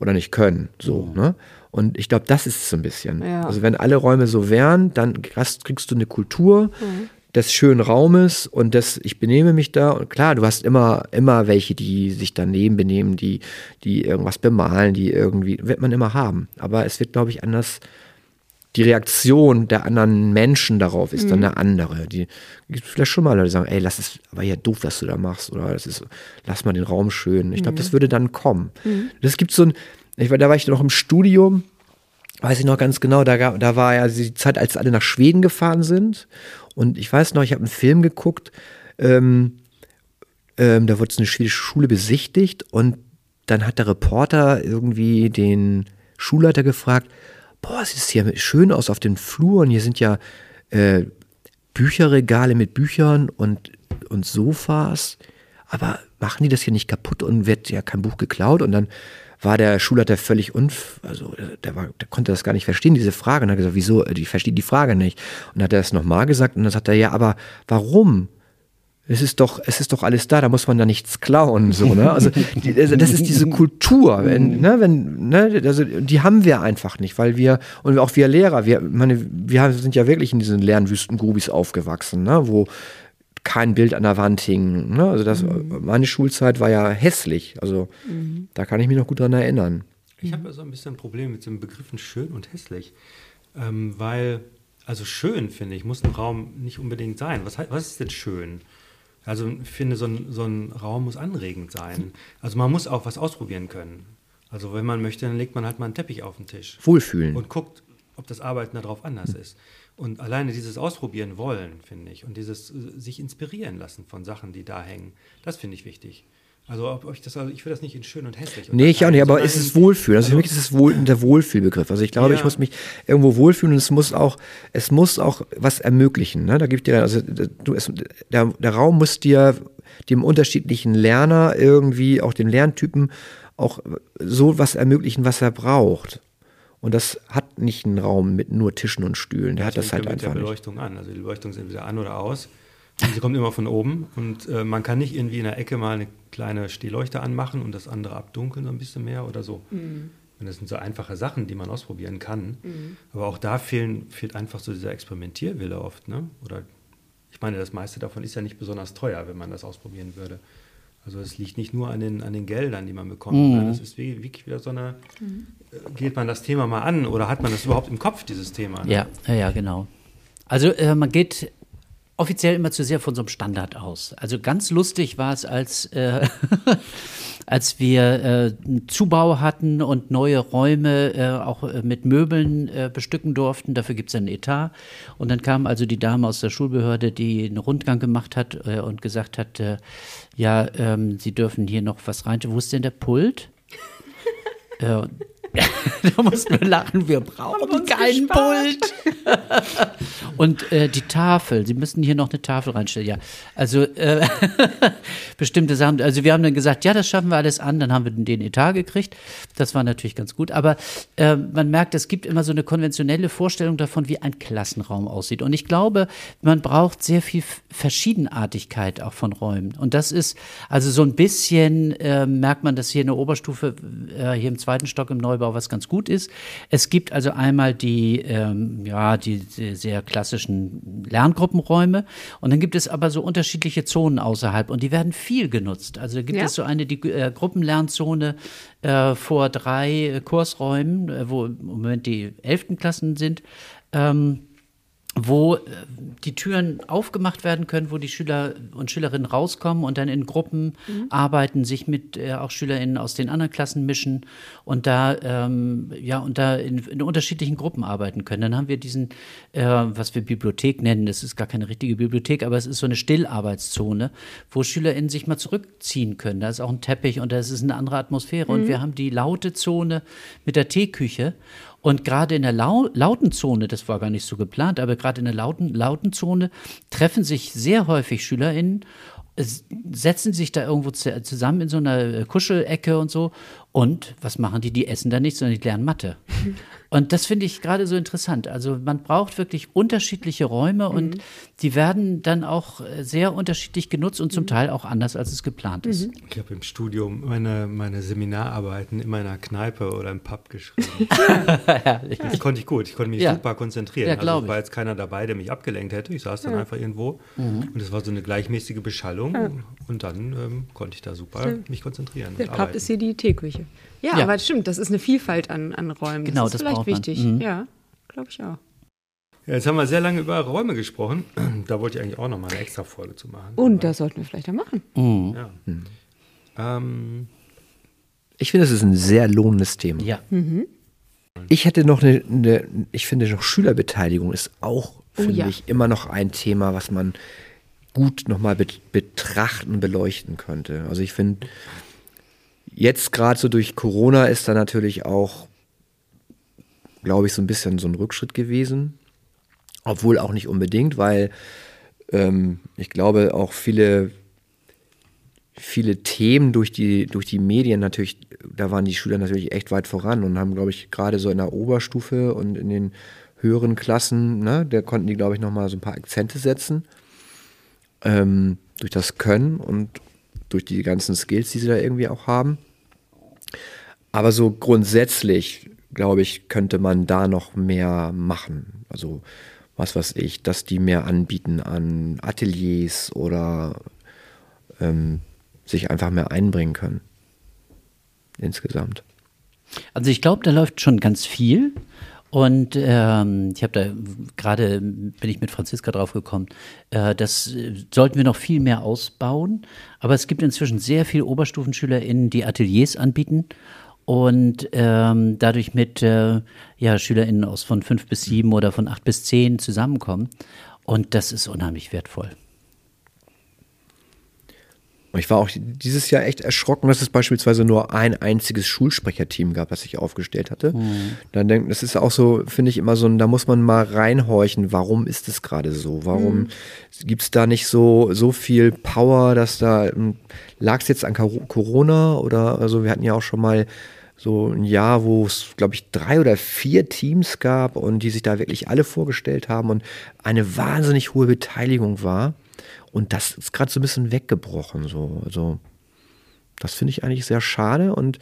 oder nicht können. So, mhm. ne? Und ich glaube, das ist es so ein bisschen. Ja. Also wenn alle Räume so wären, dann kriegst du eine Kultur mhm. des schönen Raumes und des, ich benehme mich da. Und klar, du hast immer, immer welche, die sich daneben benehmen, die, die irgendwas bemalen, die irgendwie, wird man immer haben. Aber es wird, glaube ich, anders. Die Reaktion der anderen Menschen darauf ist mhm. dann eine andere. Die gibt vielleicht schon mal Leute, die sagen, ey, lass es aber ja doof, was du da machst, oder das ist, lass mal den Raum schön. Ich glaube, das mhm. würde dann kommen. Mhm. Das gibt so ein, ich war, da war ich noch im Studium, weiß ich noch ganz genau, da, da war ja die Zeit, als alle nach Schweden gefahren sind. Und ich weiß noch, ich habe einen Film geguckt, ähm, ähm, da wurde eine schwedische Schule besichtigt und dann hat der Reporter irgendwie den Schulleiter gefragt, boah, sieht es hier schön aus auf den Fluren, hier sind ja äh, Bücherregale mit Büchern und, und Sofas, aber machen die das hier nicht kaputt und wird ja kein Buch geklaut? Und dann war der Schulleiter völlig unf, also der, war, der konnte das gar nicht verstehen, diese Frage. Und hat gesagt, wieso, ich verstehe die Frage nicht. Und dann hat er das nochmal gesagt und dann sagt er, ja, aber warum? Es ist doch, es ist doch alles da, da muss man da nichts klauen, so, ne? Also, die, also das ist diese Kultur, wenn, ne, wenn, ne, also die haben wir einfach nicht, weil wir, und auch wir Lehrer, wir, meine, wir sind ja wirklich in diesen Lernwüsten Grubis aufgewachsen, ne, wo kein Bild an der Wand hing, ne? Also das, mhm. meine Schulzeit war ja hässlich, also mhm. da kann ich mich noch gut dran erinnern. Ich habe so ein bisschen ein Problem mit den Begriffen schön und hässlich, ähm, weil, also schön, finde ich, muss ein Raum nicht unbedingt sein. Was, was ist denn schön? Also ich finde, so ein, so ein Raum muss anregend sein. Also man muss auch was ausprobieren können. Also wenn man möchte, dann legt man halt mal einen Teppich auf den Tisch. Wohlfühlen. Und guckt, ob das Arbeiten darauf anders ist. Und alleine dieses Ausprobieren wollen, finde ich, und dieses äh, sich inspirieren lassen von Sachen, die da hängen, das finde ich wichtig. Also ob ich das, also ich will das nicht in schön und hässlich. Nee, ich auch nicht, aber es ist Wohlfühlen. Also, also für mich ist es wohl, der Wohlfühlbegriff. Also ich glaube, ja. ich muss mich irgendwo wohlfühlen und es muss auch, es muss auch was ermöglichen. Ne? Da gibt dir, also du, es, der, der Raum muss dir dem unterschiedlichen Lerner irgendwie, auch dem Lerntypen, auch so was ermöglichen, was er braucht. Und das hat nicht einen Raum mit nur Tischen und Stühlen. Der das hat das halt einfach mit der Beleuchtung nicht. an. Also die Beleuchtung sind wieder an oder aus. Und sie kommt immer von oben und äh, man kann nicht irgendwie in der Ecke mal eine kleine Stehleuchte anmachen und das andere abdunkeln so ein bisschen mehr oder so. Mhm. Und das sind so einfache Sachen, die man ausprobieren kann. Mhm. Aber auch da fehlen, fehlt einfach so dieser Experimentierwille oft. Ne? Oder ich meine, das meiste davon ist ja nicht besonders teuer, wenn man das ausprobieren würde. Also es liegt nicht nur an den, an den Geldern, die man bekommt. Mhm. Das ist wirklich wieder so eine, mhm. Geht man das Thema mal an oder hat man das überhaupt im Kopf, dieses Thema? Ne? Ja, ja, ja, genau. Also äh, man geht offiziell immer zu sehr von so einem Standard aus. Also ganz lustig war es, als, äh, als wir äh, einen Zubau hatten und neue Räume äh, auch äh, mit Möbeln äh, bestücken durften. Dafür gibt es einen Etat. Und dann kam also die Dame aus der Schulbehörde, die einen Rundgang gemacht hat äh, und gesagt hat, ja, ähm, Sie dürfen hier noch was rein. Wo ist denn der Pult? da mussten wir lachen, wir brauchen keinen Pult. und äh, die Tafel, Sie müssen hier noch eine Tafel reinstellen. Ja, also äh, bestimmte Sachen. Also wir haben dann gesagt, ja, das schaffen wir alles an. Dann haben wir den Etat gekriegt. Das war natürlich ganz gut. Aber äh, man merkt, es gibt immer so eine konventionelle Vorstellung davon, wie ein Klassenraum aussieht. Und ich glaube, man braucht sehr viel Verschiedenartigkeit auch von Räumen. Und das ist also so ein bisschen, äh, merkt man, dass hier in der Oberstufe, äh, hier im zweiten Stock im Neubau, was ganz gut ist. Es gibt also einmal die, ähm, ja, die, die sehr klassischen Lerngruppenräume und dann gibt es aber so unterschiedliche Zonen außerhalb und die werden viel genutzt. Also gibt ja. es so eine die äh, Gruppenlernzone äh, vor drei Kursräumen, äh, wo im Moment die elften Klassen sind. Ähm, wo äh, die Türen aufgemacht werden können, wo die Schüler und Schülerinnen rauskommen und dann in Gruppen mhm. arbeiten, sich mit äh, auch SchülerInnen aus den anderen Klassen mischen und da ähm, ja und da in, in, unterschiedlichen Gruppen arbeiten können. Dann haben wir diesen, äh, was wir Bibliothek nennen, das ist gar keine richtige Bibliothek, aber es ist so eine Stillarbeitszone, wo SchülerInnen sich mal zurückziehen können. Da ist auch ein Teppich und da ist eine andere Atmosphäre. Mhm. Und wir haben die laute Zone mit der Teeküche und gerade in der Lau Lautenzone, das war gar nicht so geplant, aber gerade in der Lauten Lautenzone treffen sich sehr häufig SchülerInnen setzen sich da irgendwo zusammen in so einer äh, Kuschelecke und so. Und was machen die? Die essen da nichts, sondern die lernen Mathe. Und das finde ich gerade so interessant. Also man braucht wirklich unterschiedliche Räume mhm. und die werden dann auch sehr unterschiedlich genutzt und zum mhm. Teil auch anders, als es geplant ist. Mhm. Ich habe im Studium meine, meine Seminararbeiten in meiner Kneipe oder im Pub geschrieben. das konnte ich gut. Ich konnte mich ja. super konzentrieren. Ja, also war jetzt keiner dabei, der mich abgelenkt hätte. Ich saß dann ja. einfach irgendwo mhm. und es war so eine gleichmäßige Beschallung ja. und dann ähm, konnte ich da super mich konzentrieren. Der Pub ist hier die Teeküche. Ja, ja, aber das stimmt, das ist eine Vielfalt an, an Räumen. Genau, das ist das vielleicht wichtig. Mhm. Ja, glaube ich auch. Ja, jetzt haben wir sehr lange über Räume gesprochen. Da wollte ich eigentlich auch noch mal eine extra Folge zu machen. Und das sollten wir vielleicht auch machen. Mhm. Ja. Mhm. Ähm, ich finde, das ist ein sehr lohnendes Thema. Ja. Mhm. Ich hätte noch eine, eine, ich finde noch Schülerbeteiligung ist auch, oh, finde ja. ich, immer noch ein Thema, was man gut nochmal betrachten, beleuchten könnte. Also ich finde, Jetzt gerade so durch Corona ist da natürlich auch, glaube ich, so ein bisschen so ein Rückschritt gewesen. Obwohl auch nicht unbedingt, weil ähm, ich glaube auch viele viele Themen durch die, durch die Medien natürlich, da waren die Schüler natürlich echt weit voran und haben, glaube ich, gerade so in der Oberstufe und in den höheren Klassen, ne, da konnten die, glaube ich, nochmal so ein paar Akzente setzen. Ähm, durch das Können und durch die ganzen Skills, die sie da irgendwie auch haben. Aber so grundsätzlich, glaube ich, könnte man da noch mehr machen. Also, was weiß ich, dass die mehr anbieten an Ateliers oder ähm, sich einfach mehr einbringen können. Insgesamt. Also ich glaube, da läuft schon ganz viel. Und ähm, ich habe da gerade bin ich mit Franziska drauf gekommen. Äh, das äh, sollten wir noch viel mehr ausbauen. Aber es gibt inzwischen sehr viele OberstufenschülerInnen, die Ateliers anbieten und ähm, dadurch mit äh, ja, SchülerInnen aus von fünf bis sieben oder von acht bis zehn zusammenkommen. Und das ist unheimlich wertvoll. Ich war auch dieses Jahr echt erschrocken, dass es beispielsweise nur ein einziges Schulsprecherteam gab, das sich aufgestellt hatte. Mhm. Dann denkt, das ist auch so, finde ich immer so, da muss man mal reinhorchen, warum ist es gerade so? Warum mhm. gibt es da nicht so, so viel Power, dass da, hm, lag es jetzt an Corona oder, also wir hatten ja auch schon mal so ein Jahr, wo es, glaube ich, drei oder vier Teams gab und die sich da wirklich alle vorgestellt haben und eine wahnsinnig hohe Beteiligung war. Und das ist gerade so ein bisschen weggebrochen. So. Also, das finde ich eigentlich sehr schade und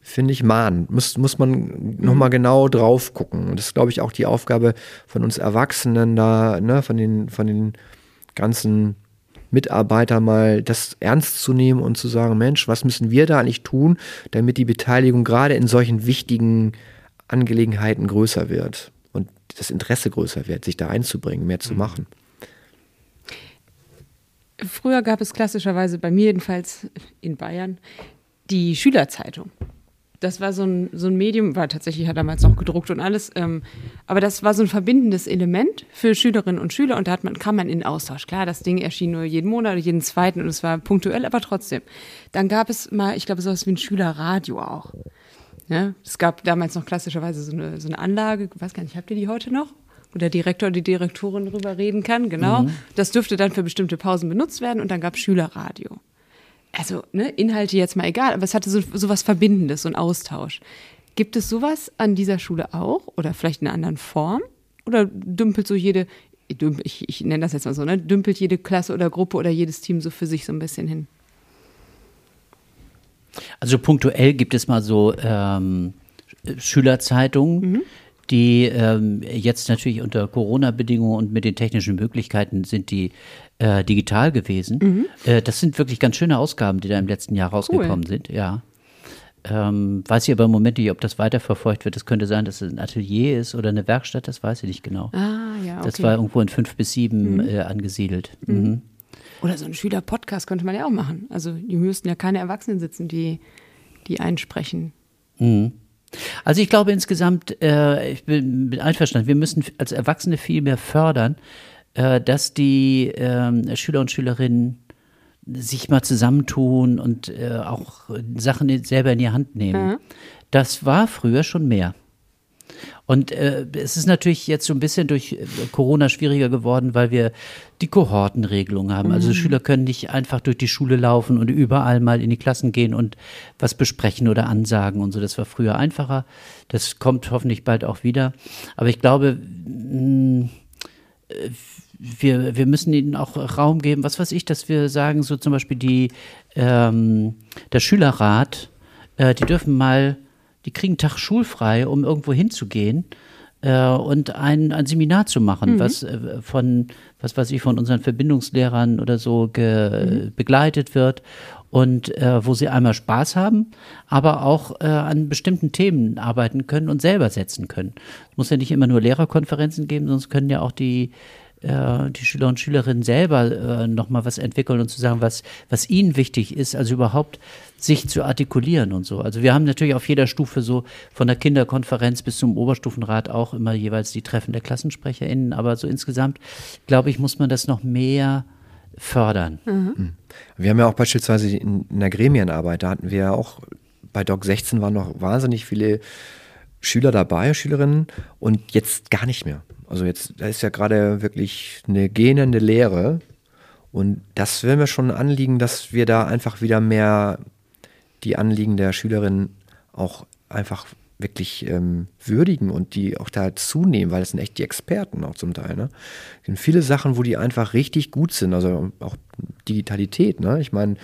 finde ich, man, muss, muss man nochmal mhm. genau drauf gucken. Und das ist, glaube ich, auch die Aufgabe von uns Erwachsenen da, ne, von den, von den ganzen Mitarbeitern mal das ernst zu nehmen und zu sagen, Mensch, was müssen wir da eigentlich tun, damit die Beteiligung gerade in solchen wichtigen Angelegenheiten größer wird und das Interesse größer wird, sich da einzubringen, mehr zu mhm. machen. Früher gab es klassischerweise bei mir jedenfalls in Bayern die Schülerzeitung. Das war so ein, so ein Medium, war tatsächlich hat damals noch gedruckt und alles, ähm, aber das war so ein verbindendes Element für Schülerinnen und Schüler und da man, kam man in Austausch. Klar, das Ding erschien nur jeden Monat oder jeden zweiten und es war punktuell, aber trotzdem. Dann gab es mal, ich glaube, sowas wie ein Schülerradio auch. Ja, es gab damals noch klassischerweise so eine, so eine Anlage, ich weiß gar nicht, habt ihr die heute noch? Der Direktor oder die Direktorin drüber reden kann, genau. Mhm. Das dürfte dann für bestimmte Pausen benutzt werden und dann gab es Schülerradio. Also, ne, Inhalte jetzt mal egal, aber es hatte so, so was Verbindendes, so ein Austausch. Gibt es sowas an dieser Schule auch oder vielleicht in einer anderen Form? Oder dümpelt so jede, ich, ich nenne das jetzt mal so, ne, dümpelt jede Klasse oder Gruppe oder jedes Team so für sich so ein bisschen hin? Also punktuell gibt es mal so ähm, Schülerzeitungen, mhm die ähm, jetzt natürlich unter Corona-Bedingungen und mit den technischen Möglichkeiten sind die äh, digital gewesen. Mhm. Äh, das sind wirklich ganz schöne Ausgaben, die da im letzten Jahr rausgekommen cool. sind, ja. Ähm, weiß ich aber im Moment nicht, ob das weiterverfolgt wird. Es könnte sein, dass es ein Atelier ist oder eine Werkstatt, das weiß ich nicht genau. Ah, ja, okay. Das war irgendwo in fünf bis sieben mhm. äh, angesiedelt. Mhm. mhm. Oder so ein Schüler-Podcast könnte man ja auch machen. Also die müssten ja keine Erwachsenen sitzen, die, die einsprechen. Mhm. Also ich glaube insgesamt, äh, ich bin, bin einverstanden, wir müssen als Erwachsene viel mehr fördern, äh, dass die äh, Schüler und Schülerinnen sich mal zusammentun und äh, auch Sachen selber in die Hand nehmen. Mhm. Das war früher schon mehr. Und äh, es ist natürlich jetzt so ein bisschen durch äh, Corona schwieriger geworden, weil wir die Kohortenregelung haben. Also mhm. Schüler können nicht einfach durch die Schule laufen und überall mal in die Klassen gehen und was besprechen oder ansagen und so. Das war früher einfacher. Das kommt hoffentlich bald auch wieder. Aber ich glaube, mh, mm, äh, wir, wir müssen ihnen auch Raum geben, was weiß ich, dass wir sagen, so zum Beispiel die, ähm, der Schülerrat, äh, die dürfen mal die kriegen einen Tag schulfrei, um irgendwo hinzugehen äh, und ein, ein Seminar zu machen, mhm. was äh, von, was weiß ich, von unseren Verbindungslehrern oder so mhm. begleitet wird und äh, wo sie einmal Spaß haben, aber auch äh, an bestimmten Themen arbeiten können und selber setzen können. Es muss ja nicht immer nur Lehrerkonferenzen geben, sonst können ja auch die äh, die Schüler und Schülerinnen selber äh, nochmal was entwickeln und zu sagen, was, was ihnen wichtig ist, also überhaupt sich zu artikulieren und so. Also wir haben natürlich auf jeder Stufe so von der Kinderkonferenz bis zum Oberstufenrat auch immer jeweils die Treffen der KlassensprecherInnen, aber so insgesamt, glaube ich, muss man das noch mehr fördern. Mhm. Hm. Wir haben ja auch beispielsweise in, in der Gremienarbeit, da hatten wir ja auch bei Doc 16 waren noch wahnsinnig viele Schüler dabei, Schülerinnen und jetzt gar nicht mehr. Also jetzt, da ist ja gerade wirklich eine gähnende Lehre Und das wäre mir schon ein Anliegen, dass wir da einfach wieder mehr die Anliegen der Schülerinnen auch einfach wirklich ähm, würdigen und die auch da zunehmen, weil das sind echt die Experten auch zum Teil. Ne? Es sind viele Sachen, wo die einfach richtig gut sind, also auch Digitalität. Ne? Ich meine,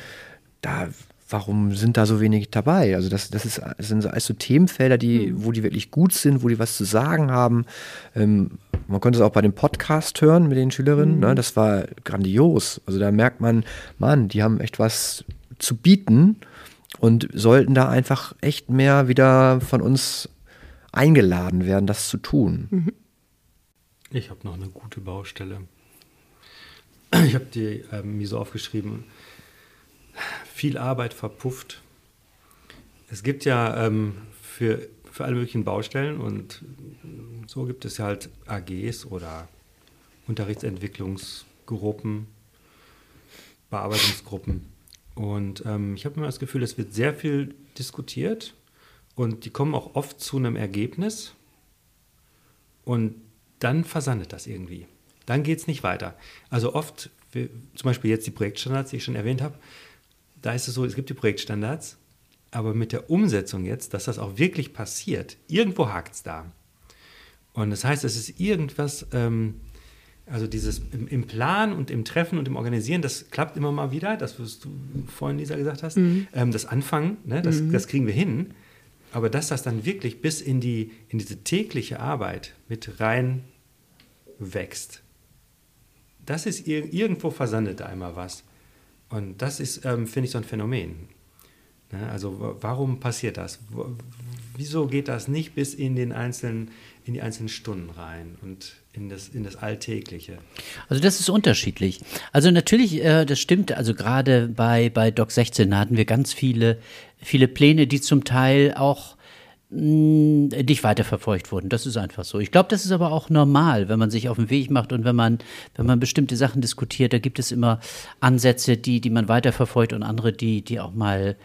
da warum sind da so wenig dabei? Also das, das, ist, das sind alles so Themenfelder, die, mhm. wo die wirklich gut sind, wo die was zu sagen haben. Ähm, man konnte es auch bei dem Podcast hören mit den Schülerinnen. Mhm. Ne? Das war grandios. Also da merkt man, Mann, die haben echt was zu bieten und sollten da einfach echt mehr wieder von uns eingeladen werden, das zu tun. Mhm. Ich habe noch eine gute Baustelle. Ich habe die äh, mir so aufgeschrieben viel Arbeit verpufft. Es gibt ja ähm, für, für alle möglichen Baustellen und so gibt es ja halt AGs oder Unterrichtsentwicklungsgruppen, Bearbeitungsgruppen. Und ähm, ich habe immer das Gefühl, es wird sehr viel diskutiert und die kommen auch oft zu einem Ergebnis und dann versandet das irgendwie. Dann geht es nicht weiter. Also oft, zum Beispiel jetzt die Projektstandards, die ich schon erwähnt habe, da ist es so, es gibt die Projektstandards, aber mit der Umsetzung jetzt, dass das auch wirklich passiert, irgendwo hakt es da. Und das heißt, es ist irgendwas, ähm, also dieses im, im, Plan und im Treffen und im Organisieren, das klappt immer mal wieder, das, was du vorhin, Lisa, gesagt hast. Mhm. Ähm, das Anfangen, ne, das, mhm. das kriegen wir hin. Aber dass das dann wirklich bis in, die, in diese tägliche Arbeit mit rein wächst, das ist irgendwo versandet da einmal was. Und das ist, ähm, finde ich, so ein Phänomen. Ne? Also warum passiert das? Wieso geht das nicht bis in den einzelnen, in die einzelnen Stunden rein und in das, in das Alltägliche? Also das ist unterschiedlich. Also natürlich, äh, das stimmt, also gerade bei, bei Doc 16 hatten wir ganz viele, viele Pläne, die zum Teil auch nicht weiterverfolgt wurden. Das ist einfach so. Ich glaube, das ist aber auch normal, wenn man sich auf den Weg macht und wenn man, wenn man bestimmte Sachen diskutiert, da gibt es immer Ansätze, die, die man weiterverfolgt und andere, die, die auch mal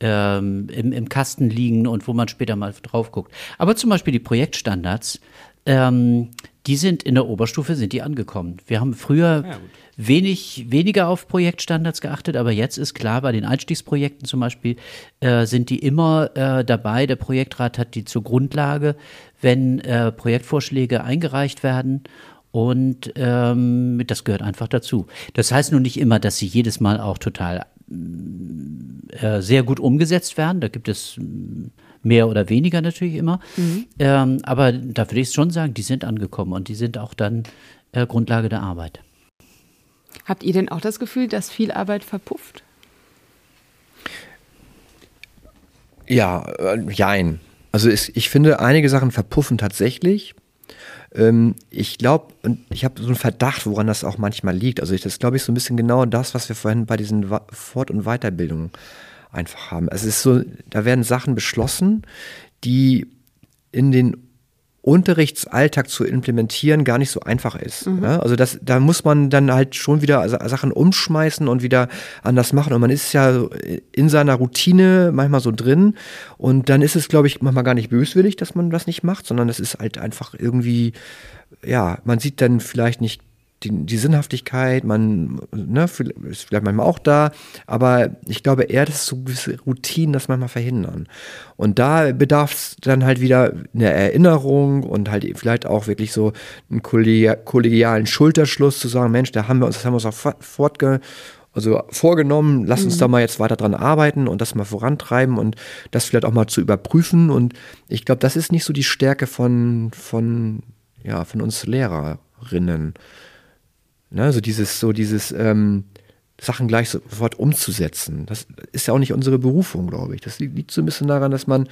ähm, im, im Kasten liegen und wo man später mal drauf guckt. Aber zum Beispiel die Projektstandards, ähm, die sind in der Oberstufe, sind die angekommen. Wir haben früher ja, wenig, weniger auf Projektstandards geachtet, aber jetzt ist klar, bei den Einstiegsprojekten zum Beispiel äh, sind die immer äh, dabei. Der Projektrat hat die zur Grundlage, wenn äh, Projektvorschläge eingereicht werden. Und ähm, das gehört einfach dazu. Das heißt nun nicht immer, dass sie jedes Mal auch total äh, sehr gut umgesetzt werden. Da gibt es mehr oder weniger natürlich immer. Mhm. Ähm, aber da würde ich schon sagen, die sind angekommen und die sind auch dann äh, Grundlage der Arbeit. Habt ihr denn auch das Gefühl, dass viel Arbeit verpufft? Ja, äh, jein. Also es, ich finde, einige Sachen verpuffen tatsächlich. Ähm, ich glaube, und ich habe so einen Verdacht, woran das auch manchmal liegt. Also ich, das glaube ich so ein bisschen genau das, was wir vorhin bei diesen Fort- und Weiterbildungen einfach haben. Es ist so, da werden Sachen beschlossen, die in den Unterrichtsalltag zu implementieren gar nicht so einfach ist. Mhm. Ja, also das, da muss man dann halt schon wieder Sachen umschmeißen und wieder anders machen. Und man ist ja in seiner Routine manchmal so drin. Und dann ist es, glaube ich, manchmal gar nicht böswillig, dass man das nicht macht, sondern es ist halt einfach irgendwie, ja, man sieht dann vielleicht nicht die, die Sinnhaftigkeit, man ne, ist vielleicht manchmal auch da, aber ich glaube eher, dass so gewisse Routinen das manchmal verhindern. Und da bedarf es dann halt wieder eine Erinnerung und halt vielleicht auch wirklich so einen kollegialen Schulterschluss zu sagen, Mensch, da haben wir uns, das haben wir uns auch fortge also vorgenommen, lass uns mhm. da mal jetzt weiter dran arbeiten und das mal vorantreiben und das vielleicht auch mal zu überprüfen. Und ich glaube, das ist nicht so die Stärke von, von, ja, von uns Lehrerinnen. Ne, so dieses, so dieses ähm, Sachen gleich sofort umzusetzen. Das ist ja auch nicht unsere Berufung, glaube ich. Das liegt so ein bisschen daran, dass man,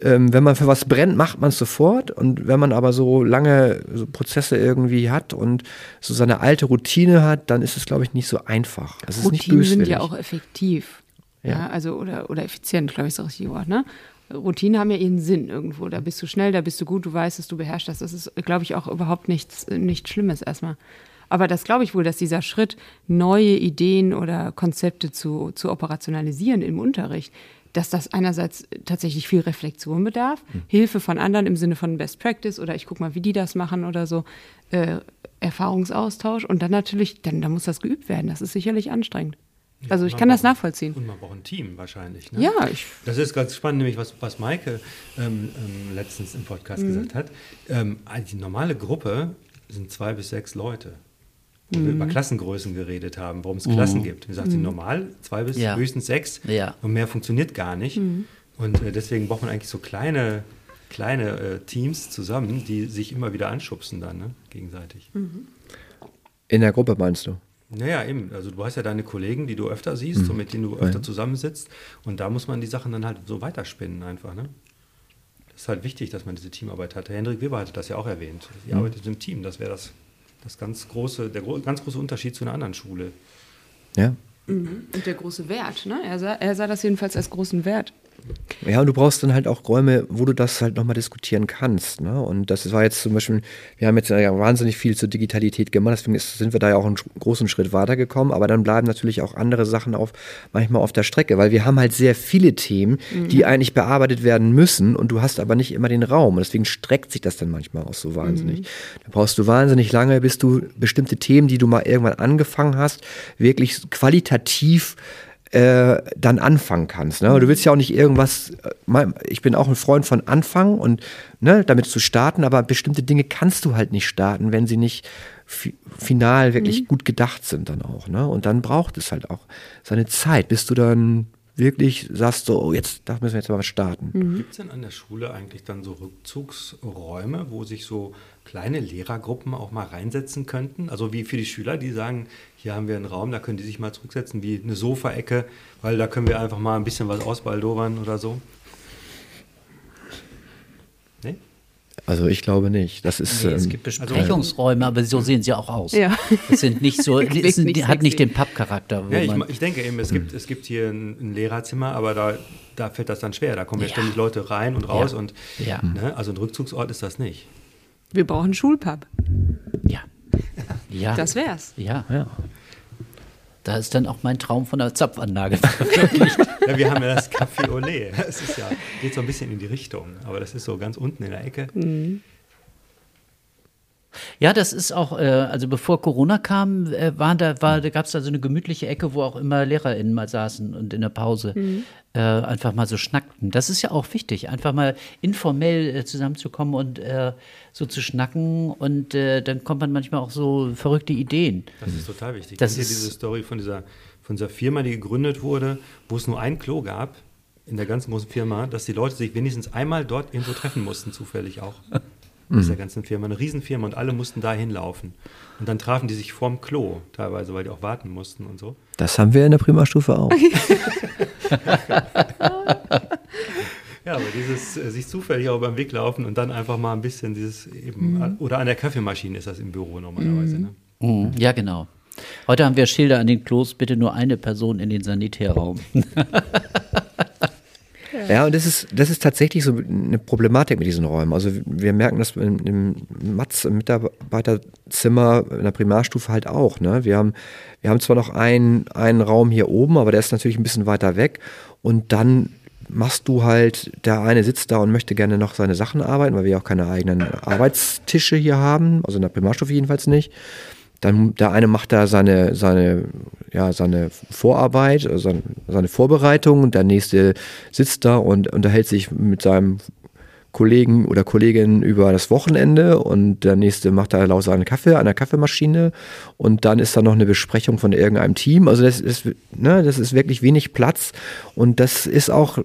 ähm, wenn man für was brennt, macht man es sofort. Und wenn man aber so lange so Prozesse irgendwie hat und so seine alte Routine hat, dann ist es, glaube ich, nicht so einfach. Es Routinen sind ja auch effektiv. Ja. ja. also oder, oder effizient, glaube ich, ist das richtige Wort, ne? Routinen haben ja ihren Sinn irgendwo. Da bist du schnell, da bist du gut, du weißt, dass du beherrschst das. Das ist, glaube ich, auch überhaupt nichts, nichts Schlimmes erstmal. Aber das glaube ich wohl, dass dieser Schritt, neue Ideen oder Konzepte zu, zu operationalisieren im Unterricht, dass das einerseits tatsächlich viel Reflexion bedarf, mhm. Hilfe von anderen im Sinne von Best Practice oder ich gucke mal, wie die das machen oder so, äh, Erfahrungsaustausch und dann natürlich, dann, dann muss das geübt werden. Das ist sicherlich anstrengend. Ja, also ich kann das nachvollziehen. Und man braucht ein Team wahrscheinlich. Ne? Ja, ich. Das ist ganz spannend, nämlich was, was Maike ähm, ähm, letztens im Podcast mhm. gesagt hat. Ähm, die normale Gruppe sind zwei bis sechs Leute. Wo mhm. wir über Klassengrößen geredet haben, warum es mhm. Klassen gibt. Wie gesagt, mhm. normal zwei bis ja. höchstens sechs ja. und mehr funktioniert gar nicht. Mhm. Und äh, deswegen braucht man eigentlich so kleine, kleine äh, Teams zusammen, die sich immer wieder anschubsen dann, ne? gegenseitig. Mhm. In der Gruppe meinst du? Naja, eben. Also du hast ja deine Kollegen, die du öfter siehst mhm. und mit denen du öfter zusammensitzt. Und da muss man die Sachen dann halt so weiterspinnen einfach. Ne? Das ist halt wichtig, dass man diese Teamarbeit hat. Herr Hendrik Weber hatte das ja auch erwähnt. Die mhm. Arbeit im Team, das wäre das, das ganz große, der ganz große Unterschied zu einer anderen Schule. Ja. Mhm. Und der große Wert. Ne? Er, sah, er sah das jedenfalls als großen Wert. Ja, und du brauchst dann halt auch Räume, wo du das halt nochmal diskutieren kannst. Ne? Und das war jetzt zum Beispiel, wir haben jetzt ja wahnsinnig viel zur Digitalität gemacht, deswegen ist, sind wir da ja auch einen großen Schritt weitergekommen, aber dann bleiben natürlich auch andere Sachen auf, manchmal auf der Strecke, weil wir haben halt sehr viele Themen, mhm. die eigentlich bearbeitet werden müssen und du hast aber nicht immer den Raum und deswegen streckt sich das dann manchmal auch so wahnsinnig. Mhm. Da brauchst du wahnsinnig lange, bis du bestimmte Themen, die du mal irgendwann angefangen hast, wirklich qualitativ äh, dann anfangen kannst. Ne? Du willst ja auch nicht irgendwas, äh, ich bin auch ein Freund von Anfangen und ne, damit zu starten, aber bestimmte Dinge kannst du halt nicht starten, wenn sie nicht final wirklich mhm. gut gedacht sind dann auch. Ne? Und dann braucht es halt auch seine Zeit, bis du dann wirklich sagst, so, oh, jetzt da müssen wir jetzt mal starten. Mhm. Gibt es denn an der Schule eigentlich dann so Rückzugsräume, wo sich so kleine Lehrergruppen auch mal reinsetzen könnten? Also wie für die Schüler, die sagen, hier haben wir einen Raum, da können die sich mal zurücksetzen, wie eine Sofaecke, weil da können wir einfach mal ein bisschen was ausbaldowern oder so. Nee? Also ich glaube nicht. Das ist, nee, es ähm, gibt Besprechungsräume, aber so sehen sie auch aus. Ja. Es sind nicht so, es sind, nicht hat nicht den Pappcharakter. Ja, ich, ich, denke eben, es gibt, es gibt hier ein, ein Lehrerzimmer, aber da, da fällt das dann schwer. Da kommen ja, ständig Leute rein und raus ja. und ja. Ne, also ein Rückzugsort ist das nicht. Wir brauchen einen Schulpub. Ja. ja. Das wär's. Ja. ja. Da ist dann auch mein Traum von der Zapfanlage ja, wir haben ja das Café Olé. Das ist ja, geht so ein bisschen in die Richtung, aber das ist so ganz unten in der Ecke. Mhm. Ja, das ist auch, äh, also bevor Corona kam, äh, war da, war, da gab es da so eine gemütliche Ecke, wo auch immer LehrerInnen mal saßen und in der Pause mhm. äh, einfach mal so schnackten. Das ist ja auch wichtig, einfach mal informell äh, zusammenzukommen und äh, so zu schnacken und äh, dann kommt man manchmal auch so verrückte Ideen. Das ist total wichtig. Das ist diese Story von dieser, von dieser Firma, die gegründet wurde, wo es nur ein Klo gab in der ganzen großen Firma, dass die Leute sich wenigstens einmal dort irgendwo treffen mussten, zufällig auch. Mhm. dieser ganzen Firma, eine Riesenfirma und alle mussten da hinlaufen. Und dann trafen die sich vorm Klo, teilweise, weil die auch warten mussten und so. Das haben wir in der Primarstufe auch. ja, aber dieses äh, sich zufällig auch beim Weg laufen und dann einfach mal ein bisschen dieses eben, mhm. oder an der Kaffeemaschine ist das im Büro normalerweise. Mhm. Ne? Mhm. Ja, genau. Heute haben wir Schilder an den Klos, bitte nur eine Person in den Sanitärraum. Ja, und das ist, das ist tatsächlich so eine Problematik mit diesen Räumen. Also wir merken das im, im Matz, im Mitarbeiterzimmer in der Primarstufe halt auch. Ne? Wir, haben, wir haben zwar noch einen, einen Raum hier oben, aber der ist natürlich ein bisschen weiter weg. Und dann machst du halt, der eine sitzt da und möchte gerne noch seine Sachen arbeiten, weil wir ja auch keine eigenen Arbeitstische hier haben, also in der Primarstufe jedenfalls nicht. Dann der eine macht da seine, seine, ja, seine Vorarbeit, seine, also seine Vorbereitung, der nächste sitzt da und unterhält sich mit seinem Kollegen oder Kollegin über das Wochenende und der nächste macht da laut seinen Kaffee an der Kaffeemaschine und dann ist da noch eine Besprechung von irgendeinem Team. Also das ist, ne, das ist wirklich wenig Platz und das ist auch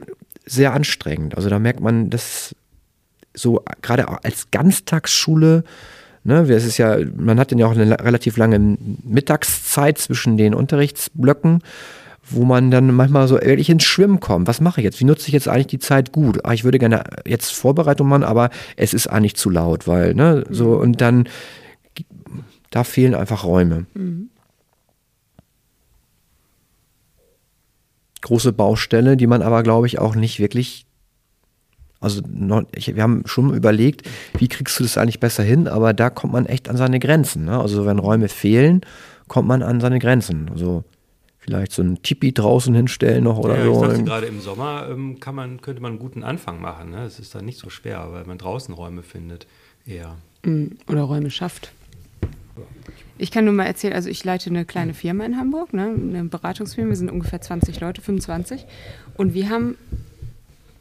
sehr anstrengend. Also da merkt man, dass so gerade als Ganztagsschule Ne, es ist ja, man hat dann ja auch eine relativ lange Mittagszeit zwischen den Unterrichtsblöcken, wo man dann manchmal so ehrlich ins Schwimmen kommt. Was mache ich jetzt? Wie nutze ich jetzt eigentlich die Zeit gut? Ah, ich würde gerne jetzt Vorbereitung machen, aber es ist eigentlich zu laut, weil, ne, so, mhm. und dann, da fehlen einfach Räume. Mhm. Große Baustelle, die man aber, glaube ich, auch nicht wirklich also ich, wir haben schon überlegt, wie kriegst du das eigentlich besser hin, aber da kommt man echt an seine Grenzen. Ne? Also wenn Räume fehlen, kommt man an seine Grenzen. Also vielleicht so ein Tipi draußen hinstellen noch oder ja, ich so. dachte gerade im Sommer ähm, kann man, könnte man einen guten Anfang machen. Ne? Es ist dann nicht so schwer, weil man draußen Räume findet. Eher. Oder Räume schafft. Ich kann nur mal erzählen, also ich leite eine kleine Firma in Hamburg, ne, eine Beratungsfirma, wir sind ungefähr 20 Leute, 25. Und wir haben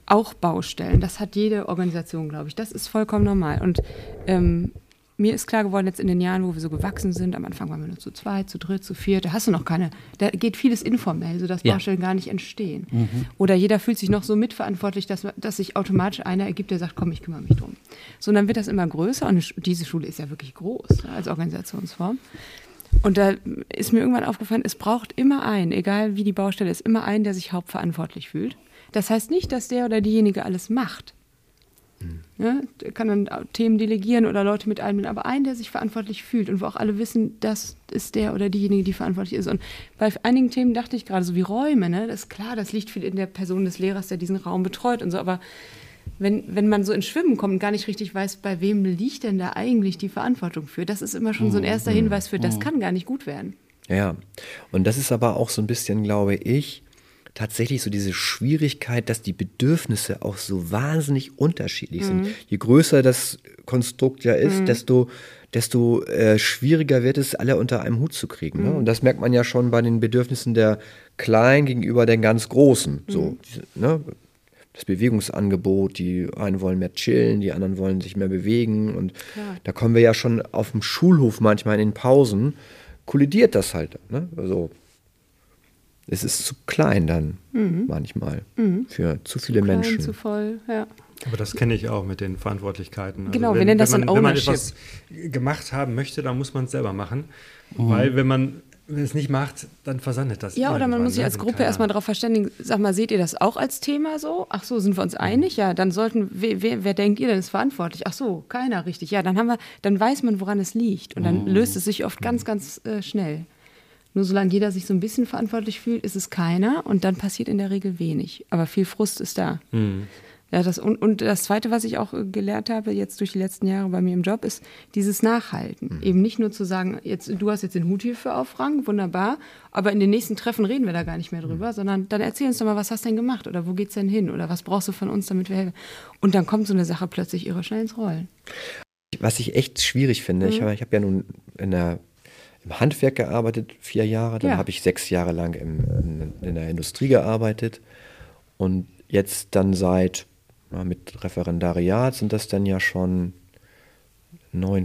auch Baustellen. Das hat jede Organisation, glaube ich. Das ist vollkommen normal. Und ähm, mir ist klar geworden, jetzt in den Jahren, wo wir so gewachsen sind, am Anfang waren wir nur zu zweit, zu dritt, zu viert, da hast du noch keine, da geht vieles informell, sodass Ja. Baustellen gar nicht entstehen. Oder jeder fühlt sich noch so mitverantwortlich, dass, dass sich automatisch einer ergibt, der sagt, komm, ich kümmere mich drum. So, und dann wird das immer größer und diese Schule ist ja wirklich groß ne, als Organisationsform. Und da ist mir irgendwann aufgefallen, es braucht immer einen, egal wie die Baustelle ist, immer einen, der sich hauptverantwortlich fühlt. Das heißt nicht, dass der oder diejenige alles macht. Ja, der kann dann Themen delegieren oder Leute mit einbinden, aber einen, der sich verantwortlich fühlt und wo auch alle wissen, das ist der oder diejenige, die verantwortlich ist. Und bei einigen Themen dachte ich gerade, so wie Räume, ne, das ist klar, das liegt viel in der Person des Lehrers, der diesen Raum betreut und so, aber wenn, wenn man so ins Schwimmen kommt und gar nicht richtig weiß, bei wem liegt denn da eigentlich die Verantwortung für, das ist immer schon so ein erster Hinweis für, das kann gar nicht gut werden. Ja, und das ist aber auch so ein bisschen, glaube ich, tatsächlich so diese Schwierigkeit, dass die Bedürfnisse auch so wahnsinnig unterschiedlich sind. Je größer das Konstrukt ja ist, desto, desto äh, schwieriger wird es, alle unter einem Hut zu kriegen. Ne? Und das merkt man ja schon bei den Bedürfnissen der Kleinen gegenüber den ganz Großen. So, diese, ne? Das Bewegungsangebot, die einen wollen mehr chillen, die anderen wollen sich mehr bewegen. Und Klar. da kommen wir ja schon auf dem Schulhof manchmal in den Pausen, kollidiert das halt. Ne? Also es ist zu klein dann manchmal für zu viele Klein, Menschen. zu voll, ja. Aber das kenne ich auch mit den Verantwortlichkeiten. Also Genau, wir nennen das wenn man, dann Wenn man Ownership. etwas gemacht haben möchte, dann muss man es selber machen. Weil wenn man wenn es nicht macht, dann versandet das. Ja, oder man muss sich ne, als wenn Gruppe erstmal darauf verständigen, sag mal, seht ihr das auch als Thema so? Ach so, sind wir uns einig? Ja, dann sollten, wer, wer, wer denkt ihr denn ist verantwortlich? Ach so, keiner, richtig. Ja, dann haben wir, dann weiß man, woran es liegt. Und dann löst es sich oft ganz, ganz äh, schnell. Nur solange jeder sich so ein bisschen verantwortlich fühlt, ist es keiner und dann passiert in der Regel wenig. Aber viel Frust ist da. Ja, das, und, und das Zweite, was ich auch äh, gelernt habe, jetzt durch die letzten Jahre bei mir im Job, ist dieses Nachhalten. Eben nicht nur zu sagen, jetzt, du hast jetzt den Hut hierfür auf, Frank, wunderbar, aber in den nächsten Treffen reden wir da gar nicht mehr drüber, sondern dann erzähl uns doch mal, was hast du denn gemacht oder wo geht's denn hin oder was brauchst du von uns, damit wir helfen. Und dann kommt so eine Sache plötzlich irre schnell ins Rollen. Was ich echt schwierig finde, ich habe ich hab ja nun in der, im Handwerk gearbeitet, vier Jahre, dann Ja. habe ich sechs Jahre lang im, in, in der Industrie gearbeitet und jetzt dann seit, na, mit Referendariat sind das dann ja schon neun,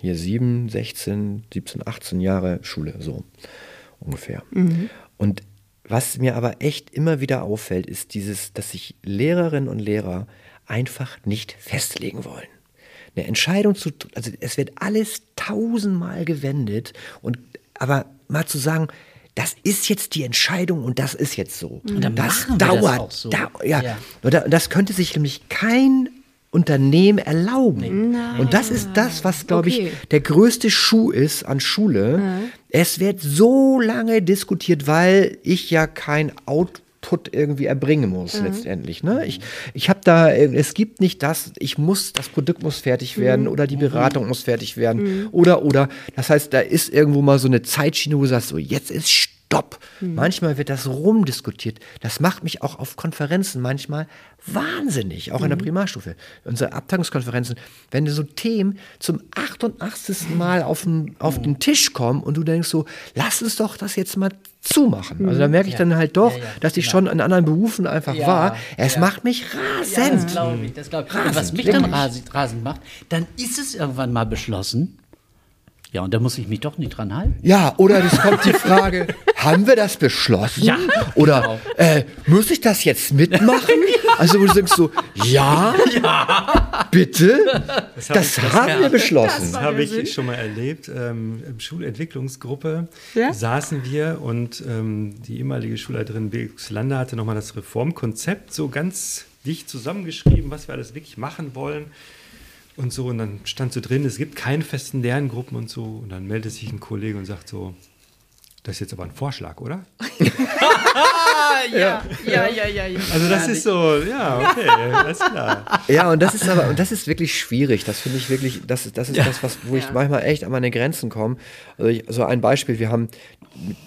hier sieben, 16, 17, 18 Jahre Schule, so ungefähr. Und was mir aber echt immer wieder auffällt, ist dieses, dass sich Lehrerinnen und Lehrer einfach nicht festlegen wollen. Eine Entscheidung zu, also es wird alles tausendmal gewendet und aber mal zu sagen, das ist jetzt die Entscheidung und das ist jetzt so. Und dann das das dauert. auch so. Da, ja. Ja. Das könnte sich nämlich kein Unternehmen erlauben. Und das ist das, was, glaube Okay. ich, der größte Schuh ist an Schule. Es wird so lange diskutiert, weil ich ja kein Output irgendwie erbringen muss letztendlich. Ne? Ich, ich habe da, äh, es gibt nicht das, ich muss, das Produkt muss fertig werden oder die Beratung muss fertig werden oder, oder. Das heißt, da ist irgendwo mal so eine Zeitschiene, wo du sagst, so jetzt ist Stopp. Manchmal wird das rumdiskutiert. Das macht mich auch auf Konferenzen manchmal wahnsinnig, auch in der Primarstufe. Unsere Abteilungskonferenzen, wenn so Themen zum 88. Mal auf den, auf den Tisch kommen und du denkst so, lass uns doch das jetzt mal zumachen. Also da merke ich Ja. dann halt doch, Ja, ja, dass ich genau. schon in anderen Berufen einfach war. Es macht mich rasend. das glaube ich. Das glaub ich. Und Rasend, was mich dann rasend macht, dann ist es irgendwann mal beschlossen. Ja, und da muss ich mich doch nicht dran halten. Ja, oder es kommt die Frage, haben wir das beschlossen? Ja, Oder äh, muss ich das jetzt mitmachen? Also wo du denkst so, ja, bitte, das, hab ich- das- haben wir beschlossen. Das habe ich schon mal erlebt. Ähm, Im Schulentwicklungsgruppe Ja? saßen wir und ähm, die ehemalige Schulleiterin Beatrix Lander hatte nochmal das Reformkonzept so ganz dicht zusammengeschrieben, was wir alles wirklich machen wollen. Und so, und dann stand so drin, es gibt keine festen Lerngruppen und so. Und dann meldet sich ein Kollege und sagt so, Das ist jetzt aber ein Vorschlag, oder? ja, ja, ja, ja, ja. Also das ist so, ja, okay, alles klar. Ja, und das ist aber, und das ist wirklich schwierig. Das finde ich wirklich, das, ist- das ist das, was, wo ich Ja. manchmal echt an meine Grenzen komme. Also ich, so ein Beispiel, wir haben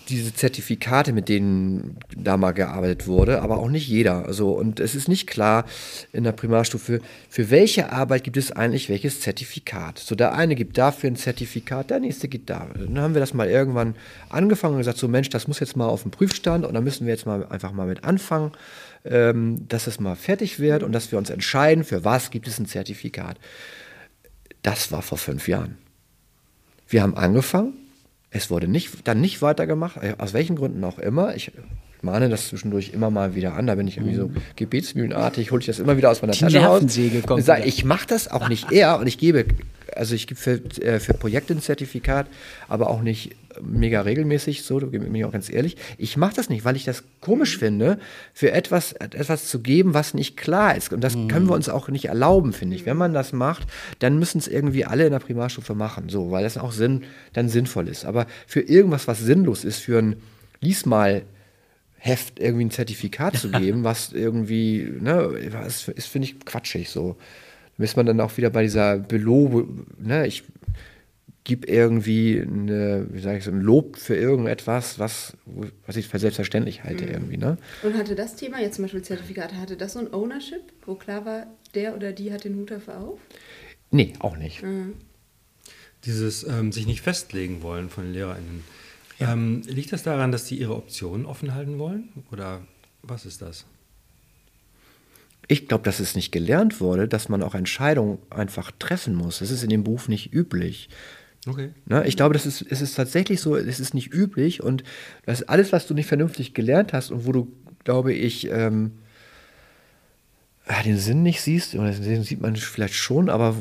diese Zertifikate, mit denen da mal gearbeitet wurde, aber auch nicht jeder. Also, und es ist nicht klar in der Primarstufe, für welche Arbeit gibt es eigentlich welches Zertifikat. So, der eine gibt dafür ein Zertifikat, der nächste gibt da. Dann haben wir das mal irgendwann angefangen und gesagt, so Mensch, das muss jetzt mal auf den Prüfstand und da müssen wir jetzt mal einfach mal mit anfangen, ähm, dass es mal fertig wird und dass wir uns entscheiden, für was gibt es ein Zertifikat. Das war vor fünf Jahren. Wir haben angefangen, es wurde nicht, dann nicht weitergemacht, äh, aus welchen Gründen auch immer. Ich mahne das zwischendurch immer mal wieder an, da bin ich irgendwie so gebetsmühlenartig, hole ich das immer wieder aus meiner Die Tasche raus. Kommt sag. Ich mache das auch nicht eher und ich gebe, also ich gebe für, äh, für Projekte ein Zertifikat, aber auch nicht mega regelmäßig, so, da bin ich auch ganz ehrlich. Ich mache das nicht, weil ich das komisch finde, für etwas, etwas zu geben, was nicht klar ist. Und das können wir uns auch nicht erlauben, finde ich. Wenn man das macht, dann müssen es irgendwie alle in der Primarstufe machen, so, weil das auch Sinn, dann sinnvoll ist. Aber für irgendwas, was sinnlos ist, für ein Lies mal Heft irgendwie ein Zertifikat zu geben, was irgendwie, ne, ist, ist finde ich quatschig so. Ist man dann auch wieder bei dieser Belobung, ne, ich gebe irgendwie eine, wie sage ich so, ein Lob für irgendetwas, was, was ich für selbstverständlich halte irgendwie, ne? Und hatte das Thema, jetzt zum Beispiel Zertifikate, hatte das so ein Ownership, wo klar war, der oder die hat den Hut dafür auf? Nee, auch nicht. Dieses ähm, sich nicht festlegen wollen von den LehrerInnen. Ähm, liegt das daran, dass die ihre Optionen offen halten wollen? Oder was ist das? Ich glaube, dass es nicht gelernt wurde, dass man auch Entscheidungen einfach treffen muss. Das ist in dem Beruf nicht üblich. Okay. Ne? Ich glaube, das ist, es ist tatsächlich so, es ist nicht üblich und das ist alles, was du nicht vernünftig gelernt hast und wo du, glaube ich, ähm, den Sinn nicht siehst, oder den sieht man vielleicht schon, aber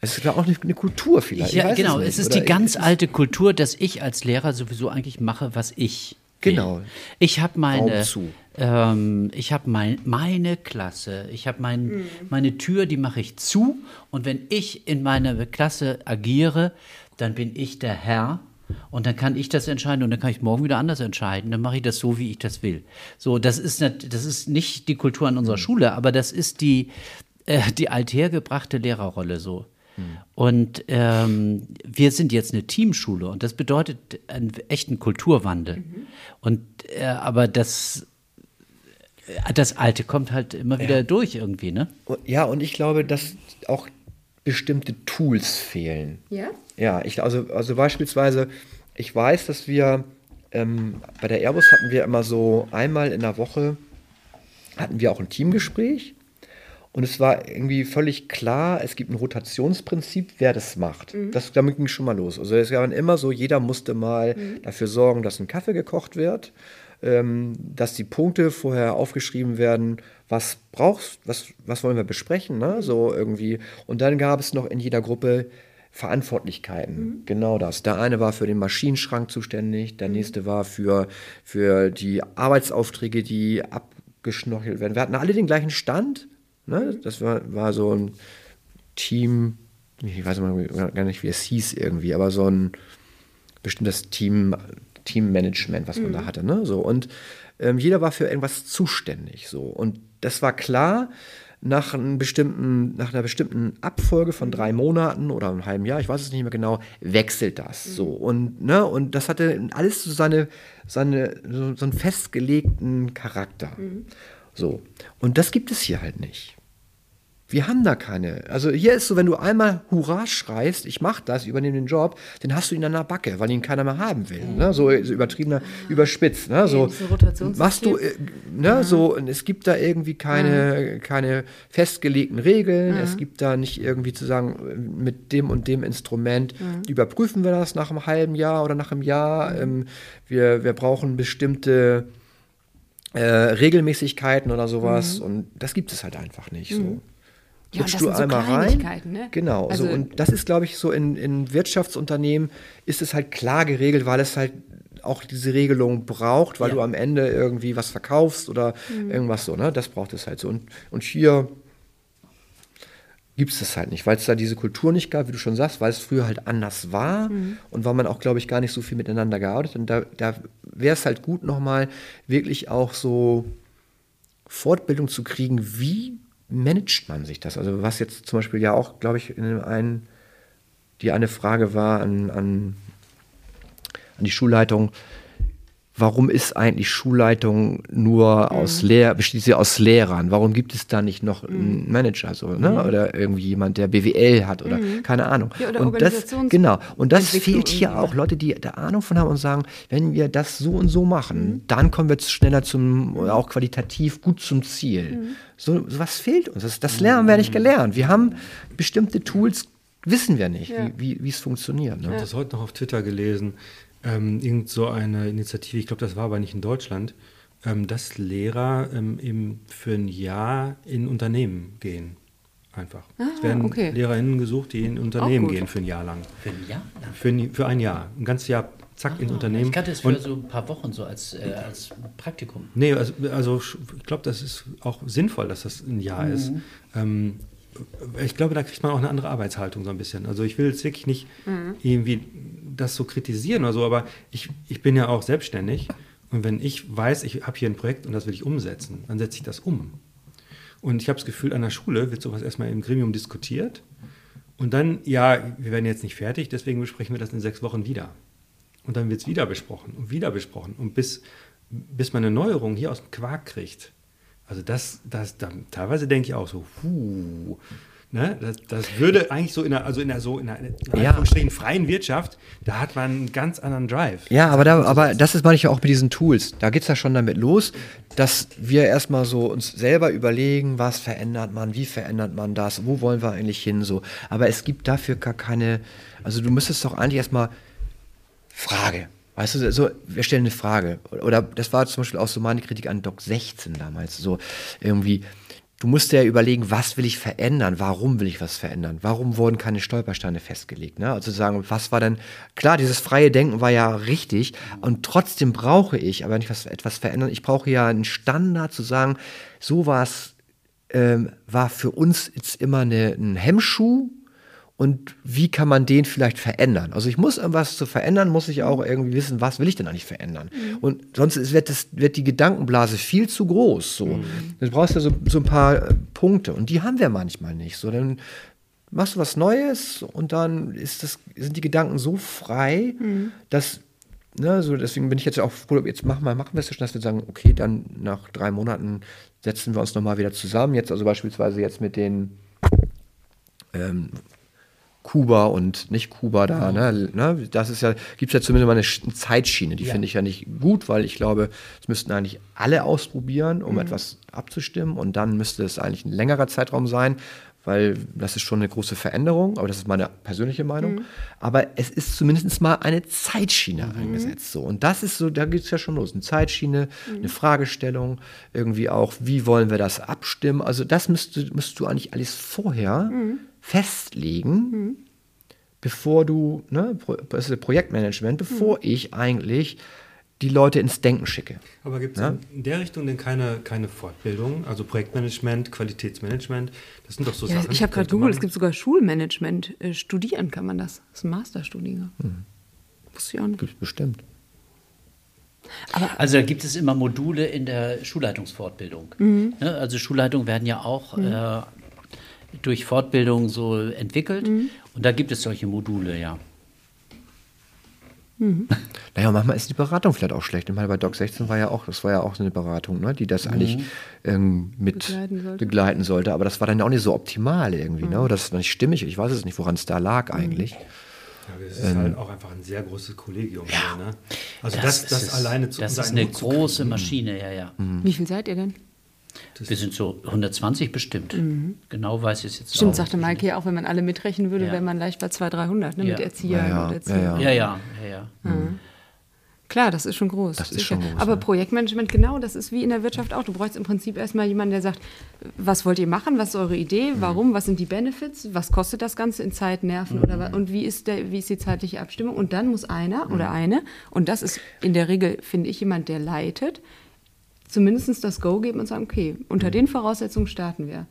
es ist auch eine, eine Kultur vielleicht. Ich Ja, weiß genau. nicht. Es ist Oder die ganz es alte Kultur, dass ich als Lehrer sowieso eigentlich mache, was ich. Genau. Ich habe meine, ähm, ich habe mein, meine Klasse, ich habe mein, Mhm. meine Tür, die mache ich zu. Und wenn ich in meiner Klasse agiere, dann bin ich der Herr. Und dann kann ich das entscheiden und dann kann ich morgen wieder anders entscheiden. Dann mache ich das so, wie ich das will. So, das ist nicht, das ist nicht die Kultur an Mhm. unserer Schule, aber das ist die, äh, die althergebrachte Lehrerrolle so. Und ähm, wir sind jetzt eine Teamschule und das bedeutet einen echten Kulturwandel. Und äh, aber das, äh, das Alte kommt halt immer wieder durch irgendwie, ne? Ja, und ich glaube, dass auch bestimmte Tools fehlen. Ja? Ja, ich, also, also beispielsweise, ich weiß, dass wir ähm, bei der Airbus hatten wir immer so einmal in der Woche hatten wir auch ein Teamgespräch und es war irgendwie völlig klar, es gibt ein Rotationsprinzip, wer das macht. Das, damit ging schon mal los. Also es war immer so, jeder musste mal dafür sorgen, dass ein Kaffee gekocht wird, ähm, dass die Punkte vorher aufgeschrieben werden, was brauchst, was, was wollen wir besprechen, ne? so irgendwie. Und dann gab es noch in jeder Gruppe Verantwortlichkeiten. Genau das. Der eine war für den Maschinenschrank zuständig, der nächste war für, für die Arbeitsaufträge, die abgeschnorchelt werden. Wir hatten alle den gleichen Stand. Ne? Das war, war so ein Team, ich weiß gar nicht, wie es hieß irgendwie, aber so ein bestimmtes Team, Teammanagement, was man da hatte. Ne? So, und ähm, jeder war für irgendwas zuständig. So. Und das war klar, nach, einem bestimmten, nach einer bestimmten Abfolge von drei Monaten oder einem halben Jahr, ich weiß es nicht mehr genau, wechselt das. So. Und, ne, und das hatte alles so seine, seine, so, so einen festgelegten Charakter. So. Und das gibt es hier halt nicht. Wir haben da keine. Also hier ist so, wenn du einmal Hurra schreist, ich mach das, übernehme den Job, dann hast du ihn an der Backe, weil ihn keiner mehr haben will. Ne? So, so übertriebener, überspitzt. Ne? So, machst du, äh, ne? so, und es gibt da irgendwie keine, keine festgelegten Regeln. Es gibt da nicht irgendwie zu sagen, mit dem und dem Instrument überprüfen wir das nach einem halben Jahr oder nach einem Jahr. Ähm, wir, wir brauchen bestimmte äh, Regelmäßigkeiten oder sowas. Und das gibt es halt einfach nicht. So. Ja, Rutschst das du sind so einmal rein. Ne? Genau, Also- so, und das ist, glaube ich, so in, in Wirtschaftsunternehmen ist es halt klar geregelt, weil es halt auch diese Regelung braucht, weil Ja. du am Ende irgendwie was verkaufst oder irgendwas so, ne? Das braucht es halt so. Und, und hier gibt es das halt nicht, weil es da diese Kultur nicht gab, wie du schon sagst, weil es früher halt anders war mhm. und weil man auch, glaube ich, gar nicht so viel miteinander gearbeitet hat. Und da, da wäre es halt gut, nochmal wirklich auch so Fortbildung zu kriegen, wie managt man sich das? Also was jetzt zum Beispiel ja auch, glaube ich, in einen, die eine Frage war an, an, an die Schulleitung, warum ist eigentlich Schulleitung nur mhm. aus Lehr besteht sie aus Lehrern? Warum gibt es da nicht noch einen mhm. Manager so, ne? Mhm. Oder irgendwie jemand, der BWL hat oder mhm. keine Ahnung. Ja, oder und das genau und das fehlt hier auch Leute, die da Ahnung von haben und sagen, wenn wir das so und so machen, mhm. dann kommen wir schneller zum auch qualitativ gut zum Ziel. Mhm. So, so was fehlt uns. Das, das lernen wir nicht gelernt. Wir haben bestimmte Tools wissen wir nicht, ja. wie, wie es funktioniert. Ne? Ich habe das heute noch auf Twitter gelesen ähm, irgend so eine Initiative, ich glaube, das war aber nicht in Deutschland, ähm, dass Lehrer ähm, eben für ein Jahr in Unternehmen gehen. Einfach. Ah, es werden okay. LehrerInnen gesucht, die in Unternehmen gehen für ein Jahr lang. Für ein Jahr? Für ein, für ein Jahr. Ein ganzes Jahr, zack, ah, in Unternehmen. Ich kannte es für Und, so ein paar Wochen so als, äh, als Praktikum. Nee, also, also ich glaube, das ist auch sinnvoll, dass das ein Jahr mhm. ist. Ähm, ich glaube, da kriegt man auch eine andere Arbeitshaltung so ein bisschen. Also ich will jetzt wirklich nicht mhm. irgendwie das so kritisieren oder so, aber ich, ich bin ja auch selbstständig und wenn ich weiß, ich habe hier ein Projekt und das will ich umsetzen, dann setze ich das um. Und ich habe das Gefühl, an der Schule wird sowas erstmal im Gremium diskutiert und dann, ja, wir werden jetzt nicht fertig, deswegen besprechen wir das in sechs Wochen wieder. Und dann wird es wieder besprochen und wieder besprochen und bis, bis man eine Neuerung hier aus dem Quark kriegt also das, das, da, teilweise denke ich auch so, puh, ne, das, das, würde eigentlich so in einer, also in einer so in einer ja. freien Wirtschaft, da hat man einen ganz anderen Drive. Ja, aber, da, aber das ist manchmal auch mit diesen Tools. Da geht es ja schon damit los, dass wir erstmal so uns selber überlegen, was verändert man, wie verändert man das, wo wollen wir eigentlich hin so. Aber es gibt dafür gar keine, also du müsstest doch eigentlich erstmal Frage. Weißt du, so, wir stellen eine Frage. Oder das war zum Beispiel auch so meine Kritik an Doc 16 damals. So irgendwie, du musst ja überlegen, was will ich verändern? Warum will ich was verändern? Warum wurden keine Stolpersteine festgelegt? Ne? Also sagen, was war denn, klar, dieses freie Denken war ja richtig und trotzdem brauche ich, aber ich was, etwas verändern, ich brauche ja einen Standard zu sagen, so was ähm, war für uns jetzt immer eine, ein Hemmschuh und wie kann man den vielleicht verändern? Also ich muss irgendwas zu verändern, muss ich auch irgendwie wissen, was will ich denn eigentlich verändern? Mhm. Und sonst wird, das, wird die Gedankenblase viel zu groß. So. Mhm. Du brauchst ja so, so ein paar äh, Punkte und die haben wir manchmal nicht. So, dann machst du was Neues und dann ist das, sind die Gedanken so frei, mhm. dass Ne, so deswegen bin ich jetzt auch froh, jetzt machen wir, machen wir es schon, dass wir sagen, okay, dann nach drei Monaten setzen wir uns nochmal wieder zusammen. Jetzt also beispielsweise jetzt mit den ähm, Kuba und nicht Kuba da. Ne? ne? Das ist ja, gibt es ja zumindest mal eine Zeitschiene. Die ja. finde ich ja nicht gut, weil ich glaube, es müssten eigentlich alle ausprobieren, um mhm. etwas abzustimmen. Und dann müsste es eigentlich ein längerer Zeitraum sein, weil das ist schon eine große Veränderung, aber das ist meine persönliche Meinung. Mhm. Aber es ist zumindest mal eine Zeitschiene mhm. eingesetzt. So. Und das ist so, da geht es ja schon los. Eine Zeitschiene, mhm. eine Fragestellung, irgendwie auch, wie wollen wir das abstimmen? Also das müsstest müsst du eigentlich alles vorher mhm festlegen, mhm. bevor du, ne, das ist Projektmanagement, bevor mhm. ich eigentlich die Leute ins Denken schicke. Aber gibt es ja? in der Richtung denn keine, keine Fortbildung? Also Projektmanagement, Qualitätsmanagement, das sind doch so ja, Sachen. Ich habe gerade googelt, es gibt sogar Schulmanagement. Äh, studieren kann man das. Das ist ein Masterstudiengang. Mhm. Wusste ich auch nicht. Gibt's bestimmt. Aber also da gibt es immer Module in der Schulleitungsfortbildung. Mhm. Ne, also Schulleitungen werden ja auch mhm. äh, durch Fortbildung so entwickelt. Mhm. Und da gibt es solche Module, ja. Mhm. Naja, manchmal ist die Beratung vielleicht auch schlecht. Ich meine, bei Doc 16 war ja auch, das war ja auch eine Beratung, ne, die das mhm. eigentlich ähm, mit begleiten sollte. begleiten sollte. Aber das war dann auch nicht so optimal irgendwie, ne? mhm. ne? Oder das ist nicht stimmig. Ich weiß es nicht, woran es da lag mhm. eigentlich. Ja, es ist ähm, halt auch einfach ein sehr großes Kollegium. Ja. Hier, ne? Also das, das, das ist, alleine zu Das ist eine große Maschine, ja, ja. Mhm. Wie viel seid ihr denn? Das wir sind so 120 bestimmt. Mhm. Genau weiß ich es jetzt Stimmt, auch. sagte Maike ja auch, wenn man alle mitrechnen würde, ja. wäre man leicht bei 200, 300 ne, ja. mit Erziehern ja, und Erziehern. Ja, ja, ja. ja, mhm. Klar, das ist schon groß. Das ist schon groß, Aber Projektmanagement, genau, das ist wie in der Wirtschaft auch. Du brauchst im Prinzip erstmal jemanden, der sagt, was wollt ihr machen, was ist eure Idee, mhm. warum, was sind die Benefits, was kostet das Ganze in Zeit, Nerven oder was, und wie ist, der, wie ist die zeitliche Abstimmung. Und dann muss einer oder eine, und das ist in der Regel, finde ich, jemand, der leitet, zumindest das Go geben und sagen, okay, unter mhm. den Voraussetzungen starten wir.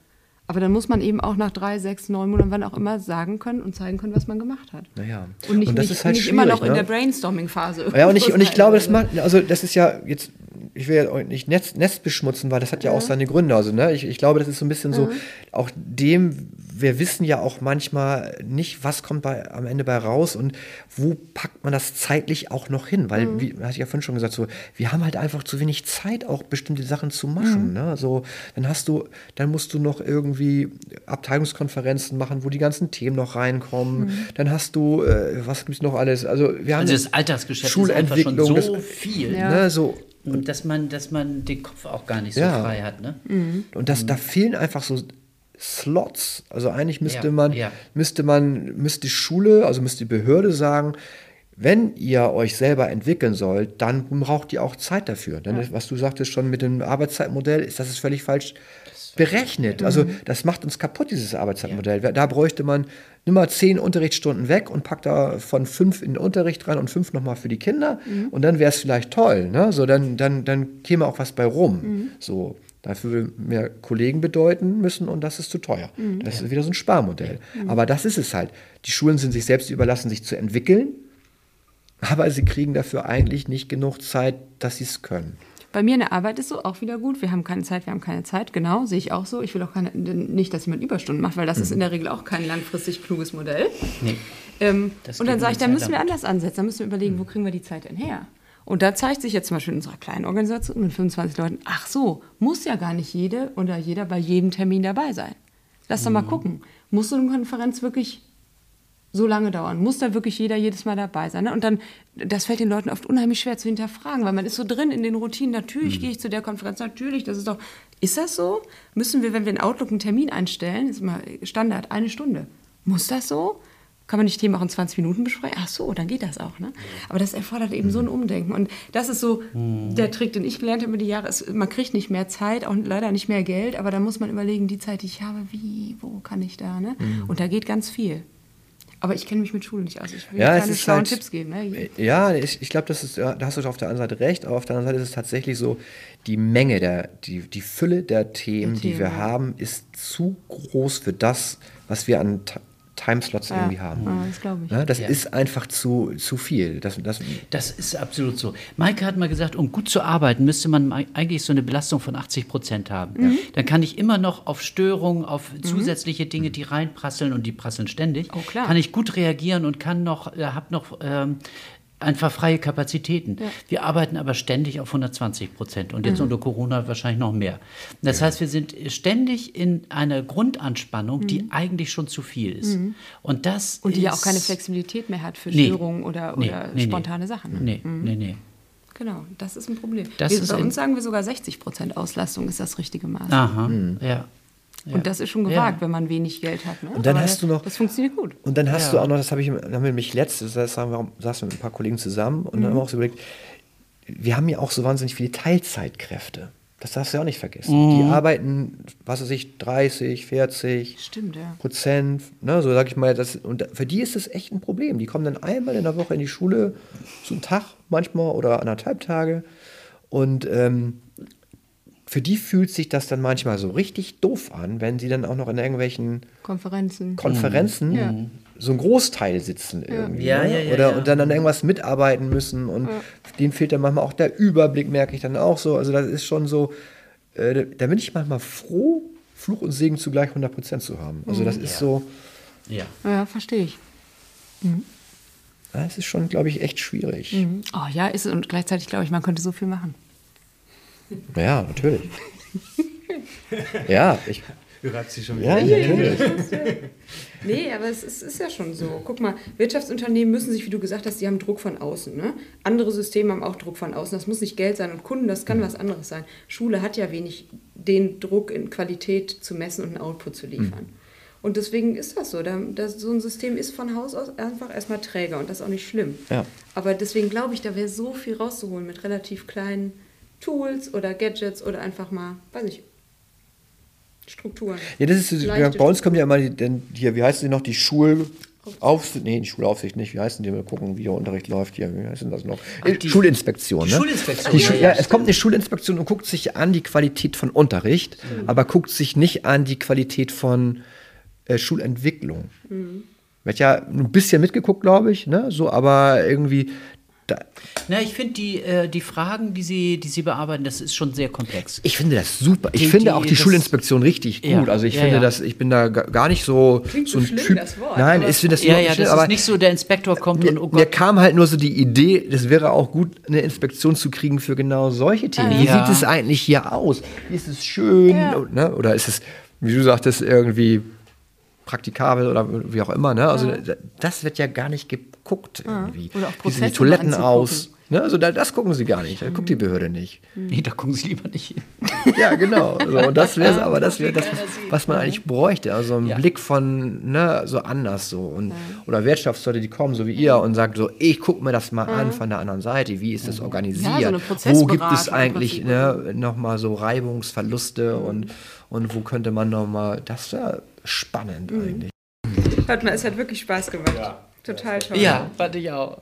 Aber dann muss man eben auch nach drei, sechs, neun Monaten, wann auch immer, sagen können und zeigen können, was man gemacht hat. Naja. Und nicht, Und das nicht, ist halt nicht immer noch schwierig, in ne? der Brainstorming-Phase. Ja, und ich, und ich glaube, das macht, also das ist ja jetzt, ich will ja nicht Netz, Netz beschmutzen, weil das hat ja, auch seine Gründe. Also, ne, ich, ich glaube, das ist so ein bisschen so, auch dem, wir wissen ja auch manchmal nicht, was kommt bei, am Ende bei raus und wo packt man das zeitlich auch noch hin, weil, wie hatte ich ja vorhin schon gesagt, so, wir haben halt einfach zu wenig Zeit, auch bestimmte Sachen zu machen. Ne? So, dann hast du, dann musst du noch irgendwie Abteilungskonferenzen machen, wo die ganzen Themen noch reinkommen. Dann hast du, äh, was gibt's noch alles? Also, wir haben Also das Alltagsgeschäft ist einfach schon Schulentwicklung, so das- viel, Ja. ne, so und dass man, dass man den Kopf auch gar nicht so Ja. frei hat. Ne? Und das, da fehlen einfach so Slots. Also eigentlich müsste Ja, man, ja. müsste man, müsste die Schule, also müsste die Behörde sagen, wenn ihr euch selber entwickeln sollt, dann braucht ihr auch Zeit dafür. Denn was du sagtest schon mit dem Arbeitszeitmodell, ist das ist völlig falsch berechnet. Also das macht uns kaputt, dieses Arbeitszeitmodell. Da bräuchte man nimm mal zehn Unterrichtsstunden weg und packt da von fünf in den Unterricht rein und fünf nochmal für die Kinder. Und dann wäre es vielleicht toll. Ne? So, dann, dann, dann käme auch was bei rum. So. Dafür will mehr Kollegen bedeuten müssen und das ist zu teuer. Das ist wieder so ein Sparmodell. Aber das ist es halt. Die Schulen sind sich selbst überlassen, sich zu entwickeln, aber sie kriegen dafür eigentlich nicht genug Zeit, dass sie es können. Bei mir in der Arbeit ist so auch wieder gut. Wir haben keine Zeit, wir haben keine Zeit. Genau, sehe ich auch so. Ich will auch keine, nicht, dass jemand Überstunden macht, weil das ist in der Regel auch kein langfristig kluges Modell. Nee. Ähm, und dann sage ich, dann Zeit müssen wir anders ansetzen. Dann müssen wir überlegen, wo kriegen wir die Zeit denn her? Und da zeigt sich jetzt zum Beispiel in unserer kleinen Organisation mit 25 Leuten, ach so, muss ja gar nicht jede oder jeder bei jedem Termin dabei sein. Lass doch mal gucken. Muss so eine Konferenz wirklich so lange dauern? Muss da wirklich jeder jedes Mal dabei sein? Ne? Und dann, das fällt den Leuten oft unheimlich schwer zu hinterfragen, weil man ist so drin in den Routinen. Natürlich gehe ich zu der Konferenz, natürlich, das ist doch. Ist das so? Müssen wir, wenn wir in Outlook einen Termin einstellen, ist immer Standard, eine Stunde. Muss das so? Kann man nicht Themen auch in 20 Minuten besprechen? Ach so, dann geht das auch. Ne? Aber das erfordert eben so ein Umdenken. Und das ist so der Trick, den ich gelernt habe über die Jahre. Ist, man kriegt nicht mehr Zeit, auch leider nicht mehr Geld, aber da muss man überlegen, die Zeit, die ich habe, wie, wo kann ich da? Ne? Und da geht ganz viel. Aber ich kenne mich mit Schule nicht aus. Ich will Ja, es keine ist schlauen halt- Tipps geben. Ne? Ja, ich, ich glaube, ja, da hast du auf der einen Seite recht, aber auf der anderen Seite ist es tatsächlich so, die Menge der, die, die Fülle der Themen, Die die wir Themen, ja. haben, ist zu groß für das, was wir an Timeslots Ja, irgendwie haben. ja, das glaube ich. Ja, das Ja. ist einfach zu, zu viel. Das, das, Das ist absolut so. Maike hat mal gesagt, um gut zu arbeiten, müsste man ei- eigentlich so eine Belastung von 80 Prozent haben. Dann kann ich immer noch auf Störungen, auf zusätzliche Dinge, die reinprasseln und die prasseln ständig, Oh, klar. kann ich gut reagieren und kann noch, äh, habe noch ähm, einfach freie Kapazitäten. Wir arbeiten aber ständig auf 120 Prozent und Mhm. jetzt unter Corona wahrscheinlich noch mehr. Das heißt, wir sind ständig in einer Grundanspannung, die eigentlich schon zu viel ist. Und das Mhm. Und die ja auch keine Flexibilität mehr hat für Nee. Störungen oder, Nee, oder nee, nee. spontane Sachen. Ne? Nee, nee, nee. Genau, das ist ein Problem. Das wir, ist bei uns sagen wir sogar 60 Prozent Auslastung ist das richtige Maß. Aha, ja. Und das ist schon gewagt, wenn man wenig Geld hat. Ne? Und dann Aber hast du noch- Das funktioniert gut. Und dann hast du auch noch, das habe ich, haben wir nämlich letztes, das haben wir, saßen wir mit ein paar Kollegen zusammen und dann haben wir auch so überlegt, wir haben ja auch so wahnsinnig viele Teilzeitkräfte. Das darfst du ja auch nicht vergessen. Die arbeiten, was weiß ich, 30, 40 Stimmt, ja. Prozent, ne, so sag ich mal, das, und für die ist das echt ein Problem. Die kommen dann einmal in der Woche in die Schule, so einen Tag manchmal oder anderthalb Tage und ähm, für die fühlt sich das dann manchmal so richtig doof an, wenn sie dann auch noch in irgendwelchen Konferenzen. Konferenzen Ja. so ein Großteil sitzen irgendwie. Ja, ne? ja, ja, Oder ja. und dann an irgendwas mitarbeiten müssen und denen fehlt dann manchmal auch der Überblick, merke ich dann auch so. Also das ist schon so, äh, da bin ich manchmal froh, Fluch und Segen zugleich 100% zu haben. Also das ist Ja. so, ja. Ja, verstehe ich. das ist schon, glaube ich, echt schwierig. Oh ja, ist es. Und gleichzeitig glaube ich, man könnte so viel machen. Ja, natürlich. ja, ich, Du sie schon ja, wieder. natürlich. Nee, aber es ist, ist ja schon so. Guck mal, Wirtschaftsunternehmen müssen sich, wie du gesagt hast, die haben Druck von außen. Ne? Andere Systeme haben auch Druck von außen. Das muss nicht Geld sein und Kunden, das kann was anderes sein. Schule hat ja wenig den Druck in Qualität zu messen und einen Output zu liefern. Und deswegen ist das so. Da, das, so ein System ist von Haus aus einfach erstmal träger und das ist auch nicht schlimm. Ja. Aber deswegen glaube ich, da wäre so viel rauszuholen mit relativ kleinen Tools oder Gadgets oder einfach mal, weiß ich, Strukturen. Ja, das ist, so- bei uns kommt ja immer die, denn hier, wie heißt sie noch, die Schul, Aufsicht, nee, die Schulaufsicht nicht. Wie heißen die? Mal gucken, wie der Unterricht läuft hier. Wie heißt denn das noch? Ach, die- Schulinspektion, die ne? Schulinspektion, Die ja, Schu ja, ja, es kommt eine Schulinspektion und guckt sich an die Qualität von Unterricht, aber guckt sich nicht an die Qualität von äh, Schulentwicklung. Wird ja ein bisschen mitgeguckt, glaube ich, ne? So, aber irgendwie. Da, Na, ich finde die, äh, die Fragen, die Sie, die Sie bearbeiten, das ist schon sehr komplex. ich finde das super. Ich Die- finde die- auch die Schulinspektion richtig gut. Ja, Also ich ja, finde ja. das, ich bin da ga- gar nicht so, Klingt so ein schlimm, Typ. das Wort, Nein, finde das Ja, ja, nicht das schlimm, ist aber nicht so, der Inspektor kommt und oh Mir Gott. kam halt nur so die Idee, das wäre auch gut, eine Inspektion zu kriegen für genau solche Themen. Wie Ja. sieht es eigentlich hier aus? Ist es schön? Ja. Ne? Oder ist es, wie du sagtest, irgendwie praktikabel oder wie auch immer? Ne? Also da- das wird ja gar nicht geguckt irgendwie. Oder auch wie sehen die Prozesse Toiletten aus? Ne? Also da, das gucken sie gar nicht. Da guckt die Behörde nicht. Nee, da gucken Sie lieber nicht hin. Ja, genau. So, und das wäre aber das wäre das, was, man eigentlich bräuchte. Also ein Ja. Blick von, ne, so anders so. Und, Oder Wirtschaftsleute, die kommen, so wie ihr, und sagen so, ich gucke mir das mal an von der anderen Seite. Wie ist das organisiert? Ja, so eine wo gibt es eigentlich ne, nochmal so Reibungsverluste und, und wo könnte man nochmal, das wäre spannend eigentlich. Hört mal, es hat wirklich Spaß gemacht. Total toll. Ja, fand ich auch.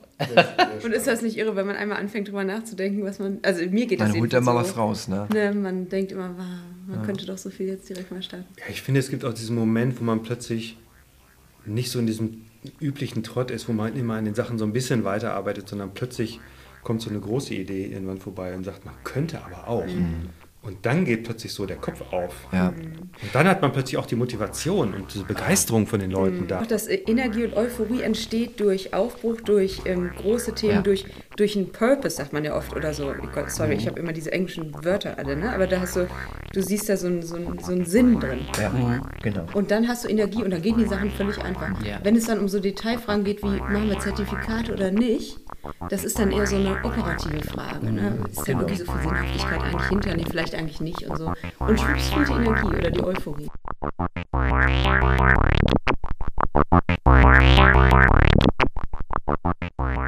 Und ist das nicht irre, wenn man einmal anfängt, drüber nachzudenken, was man. Also mir geht das Dann holt jedenfalls mal so. was raus, ne? Ne, man denkt immer, wow, man könnte doch so viel jetzt direkt mal starten. Ja, ich finde, es gibt auch diesen Moment, wo man plötzlich nicht so in diesem üblichen Trott ist, wo man immer an den Sachen so ein bisschen weiterarbeitet, sondern plötzlich kommt so eine große Idee irgendwann vorbei und sagt, man könnte aber auch. Und dann geht plötzlich so der Kopf auf. Ja. Und dann hat man plötzlich auch die Motivation und diese Begeisterung von den Leuten da. Auch dass Energie und Euphorie entsteht durch Aufbruch, durch ähm, große Themen, Ja. durch, durch einen Purpose, sagt man ja oft oder so. Oh Gott, sorry, ich habe immer diese englischen Wörter alle, ne? Aber da hast du, du siehst da so einen so einen- so einen Sinn drin. Ja, genau. Und dann hast du Energie und dann gehen die Sachen völlig einfach. Ja. Wenn es dann um so Detailfragen geht, wie machen wir Zertifikate oder nicht, das ist dann eher so eine operative Frage. Ne? Ist da wirklich so viel Sinnhaftigkeit eigentlich hinter? Nee, vielleicht eigentlich nicht und so. Und schwupps fehlt die Energie oder die Euphorie.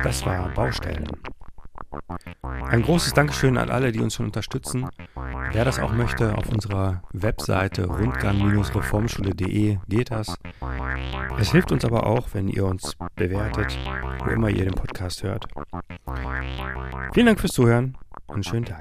Das war Baustellen. Ein großes Dankeschön an alle, die uns schon unterstützen. Wer das auch möchte, auf unserer Webseite rundgang-reformschule.de geht das. Es hilft uns aber auch, wenn ihr uns bewertet, wo immer ihr den Podcast hört. Vielen Dank fürs Zuhören und schönen Tag.